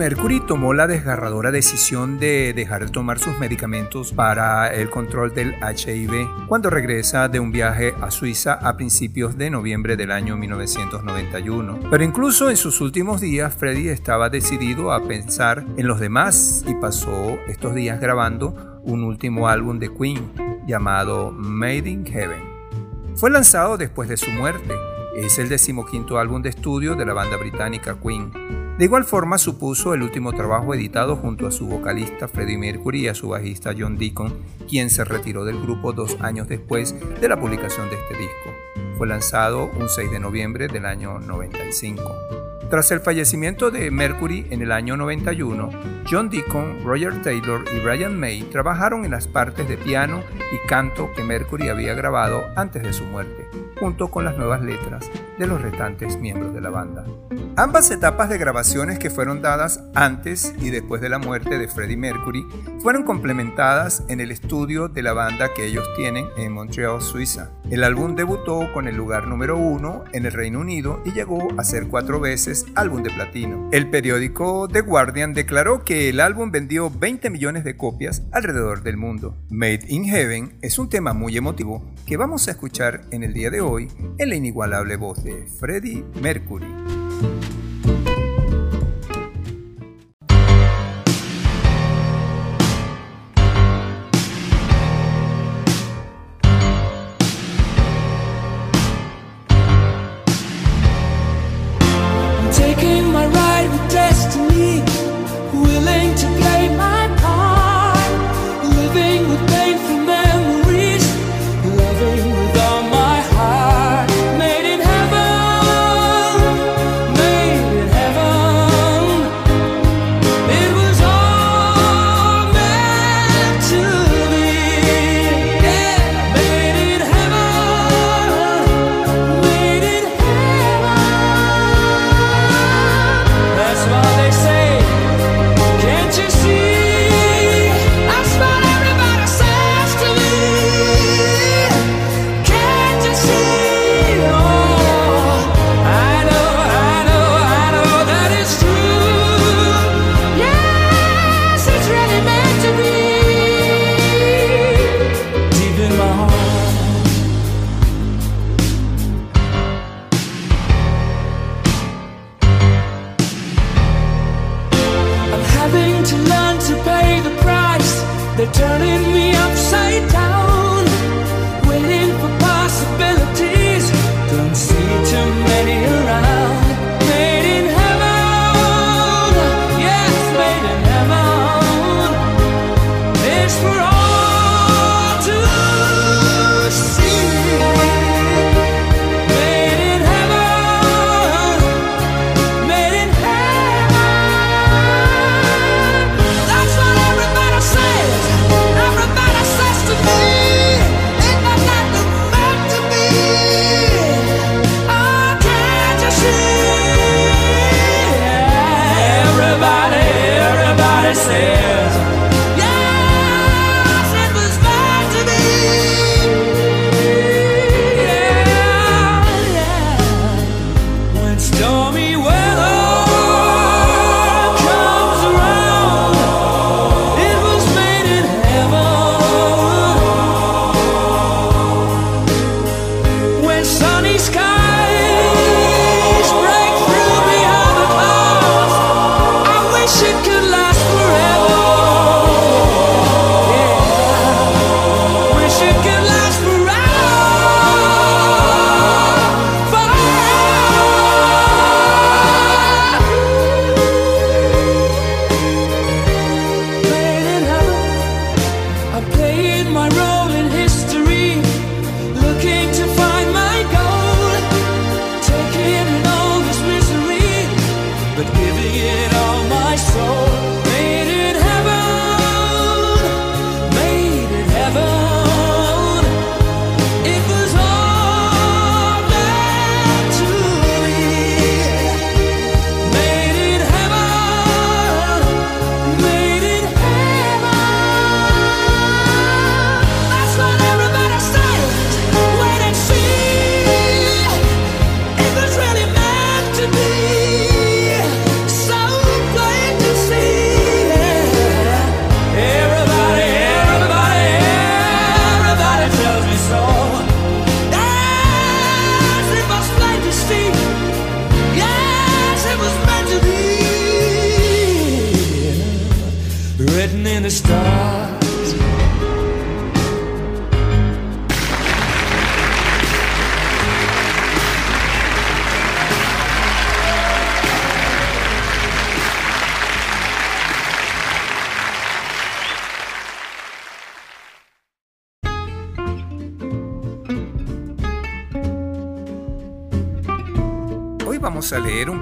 Mercury tomó la desgarradora decisión de dejar de tomar sus medicamentos para el control del HIV cuando regresa de un viaje a Suiza a principios de noviembre del año 1991. Pero incluso en sus últimos días, Freddie estaba decidido a pensar en los demás y pasó estos días grabando un último álbum de Queen llamado Made in Heaven. Fue lanzado después de su muerte. Es el decimoquinto álbum de estudio de la banda británica Queen. De igual forma supuso el último trabajo editado junto a su vocalista Freddie Mercury y a su bajista John Deacon, quien se retiró del grupo dos años después de la publicación de este disco. Fue lanzado un 6 de noviembre del año 95. Tras el fallecimiento de Mercury en el año 91, John Deacon, Roger Taylor y Brian May trabajaron en las partes de piano y canto que Mercury había grabado antes de su muerte, junto con las nuevas letras de los restantes miembros de la banda. Ambas etapas de grabaciones que fueron dadas antes y después de la muerte de Freddie Mercury fueron complementadas en el estudio de la banda que ellos tienen en Montreal, Suiza. El álbum debutó con el lugar número uno en el Reino Unido y llegó a ser cuatro veces álbum de platino. El periódico The Guardian declaró que el álbum vendió 20 millones de copias alrededor del mundo. Made in Heaven es un tema muy emotivo que vamos a escuchar en el día de hoy en la inigualable voz de de Freddie Mercury.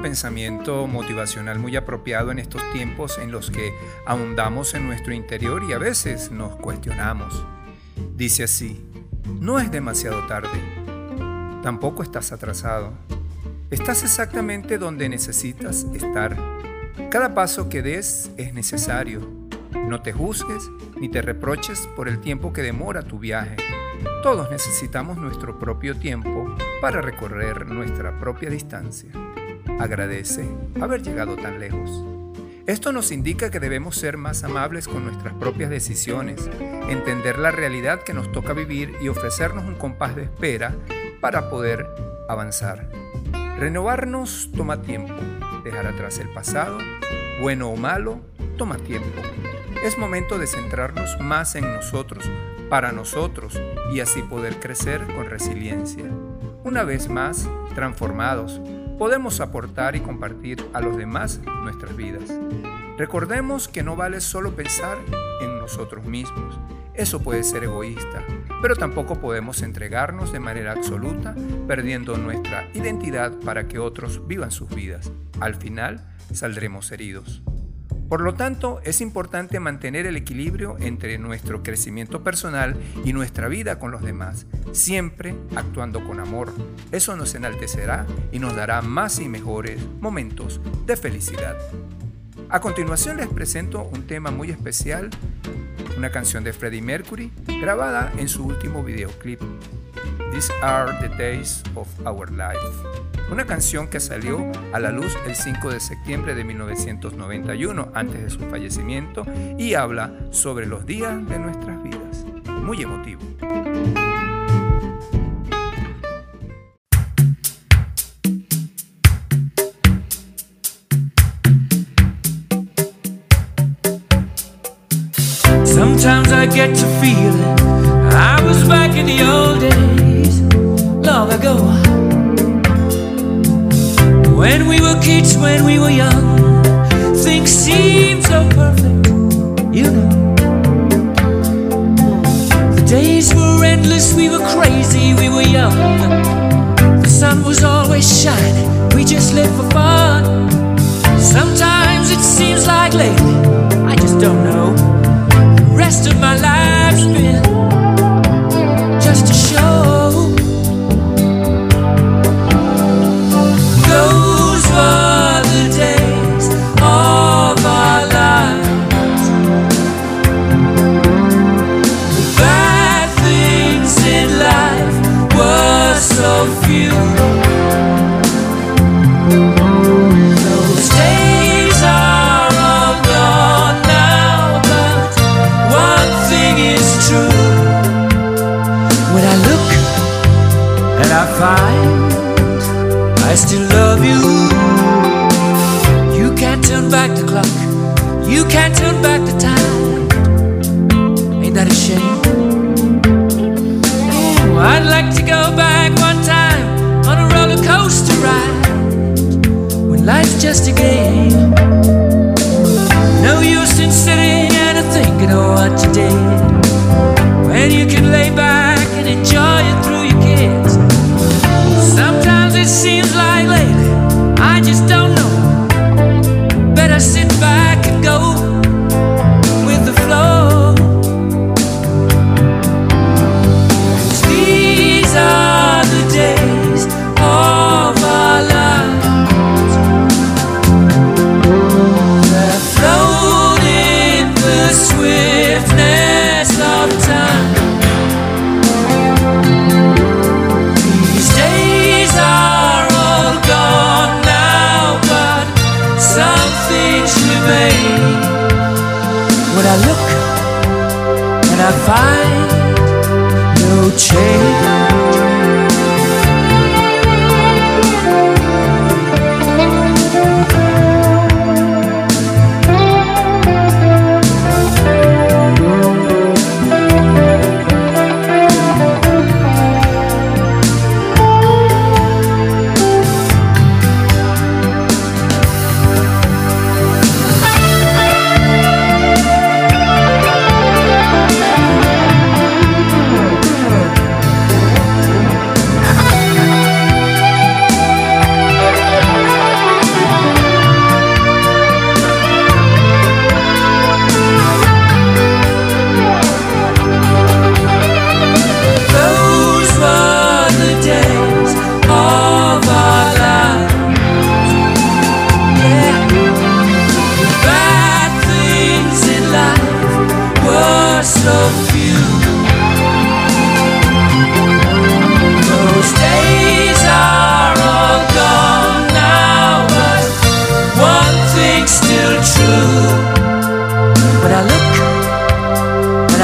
pensamiento motivacional muy apropiado en estos tiempos en los que ahondamos en nuestro interior y a veces nos cuestionamos. Dice así, no es demasiado tarde, tampoco estás atrasado, estás exactamente donde necesitas estar. Cada paso que des es necesario. No te juzgues ni te reproches por el tiempo que demora tu viaje. Todos necesitamos nuestro propio tiempo para recorrer nuestra propia distancia. Agradece haber llegado tan lejos. Esto nos indica que debemos ser más amables con nuestras propias decisiones, entender la realidad que nos toca vivir y ofrecernos un compás de espera para poder avanzar. Renovarnos toma tiempo, dejar atrás el pasado, bueno o malo, toma tiempo. Es momento de centrarnos más en nosotros, para nosotros, y así poder crecer con resiliencia. Una vez más, transformados, podemos aportar y compartir a los demás nuestras vidas. Recordemos que no vale solo pensar en nosotros mismos. Eso puede ser egoísta, pero tampoco podemos entregarnos de manera absoluta, perdiendo nuestra identidad para que otros vivan sus vidas. Al final, saldremos heridos. Por lo tanto, es importante mantener el equilibrio entre nuestro crecimiento personal y nuestra vida con los demás, siempre actuando con amor. Eso nos enaltecerá y nos dará más y mejores momentos de felicidad. A continuación les presento un tema muy especial, una canción de Freddie Mercury grabada en su último videoclip, These Are the Days of Our Life. Una canción que salió a la luz el 5 de septiembre de 1991, antes de su fallecimiento, y habla sobre los días de nuestras vidas. Muy emotivo. Sometimes I get to feeling I was back in the old days, ago. When we were kids, when we were young, things seemed so perfect, you know. The days were endless, we were crazy, we were young. The sun was always shining, we just lived for fun. Sometimes it seems like lately, I just don't know. The rest of my life's been just a game.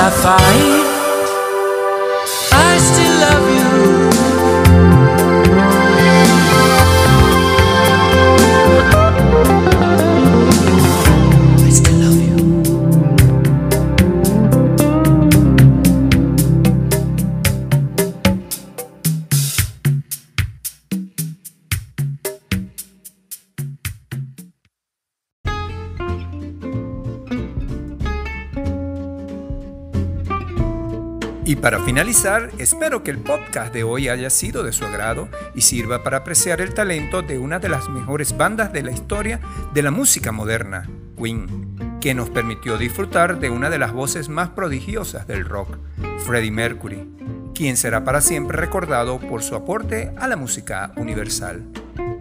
I fight para finalizar, espero que el podcast de hoy haya sido de su agrado y sirva para apreciar el talento de una de las mejores bandas de la historia de la música moderna, Queen, que nos permitió disfrutar de una de las voces más prodigiosas del rock, Freddie Mercury, quien será para siempre recordado por su aporte a la música universal.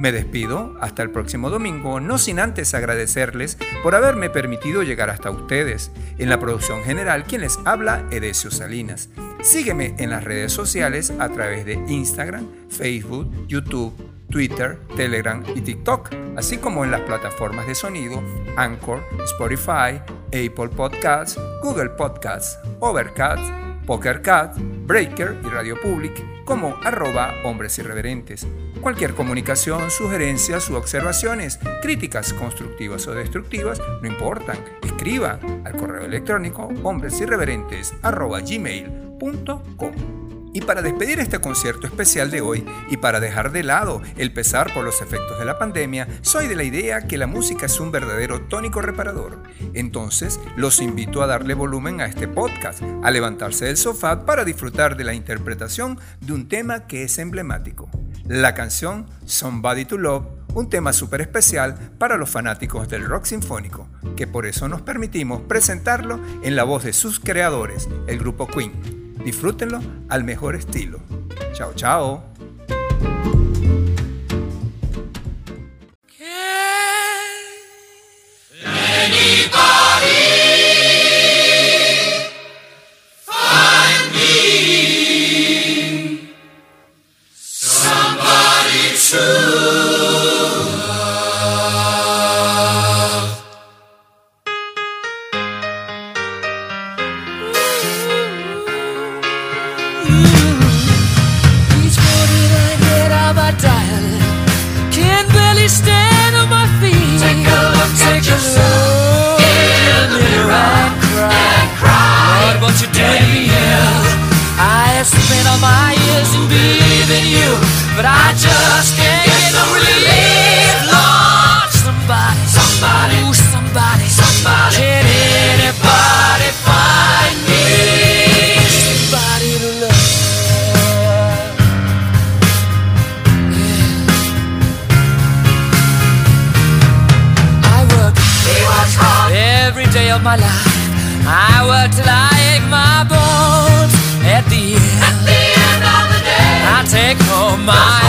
Me despido hasta el próximo domingo, no sin antes agradecerles por haberme permitido llegar hasta ustedes. En la producción general, quien les habla, Edesio Salinas. Sígueme en las redes sociales a través de Instagram, Facebook, YouTube, Twitter, Telegram y TikTok, así como en las plataformas de sonido Anchor, Spotify, Apple Podcasts, Google Podcasts, Overcast, PokerCat, Breaker y Radio Public como arroba hombres irreverentes. Cualquier comunicación, sugerencias u observaciones, críticas constructivas o destructivas, no importan. Escriba al correo electrónico hombresirreverentes arroba gmail.com. Y para despedir este concierto especial de hoy y para dejar de lado el pesar por los efectos de la pandemia, soy de la idea que la música es un verdadero tónico reparador. Entonces, los invito a darle volumen a este podcast, a levantarse del sofá para disfrutar de la interpretación de un tema que es emblemático. La canción Somebody to Love, un tema súper especial para los fanáticos del rock sinfónico, que por eso nos permitimos presentarlo en la voz de sus creadores, el grupo Queen. Disfrútenlo al mejor estilo. Chao, chao. You But I just can't get no relief Lord, somebody Somebody. Ooh, somebody. Somebody. Can anybody find me? Somebody to love. I work every day of my life. I work till I my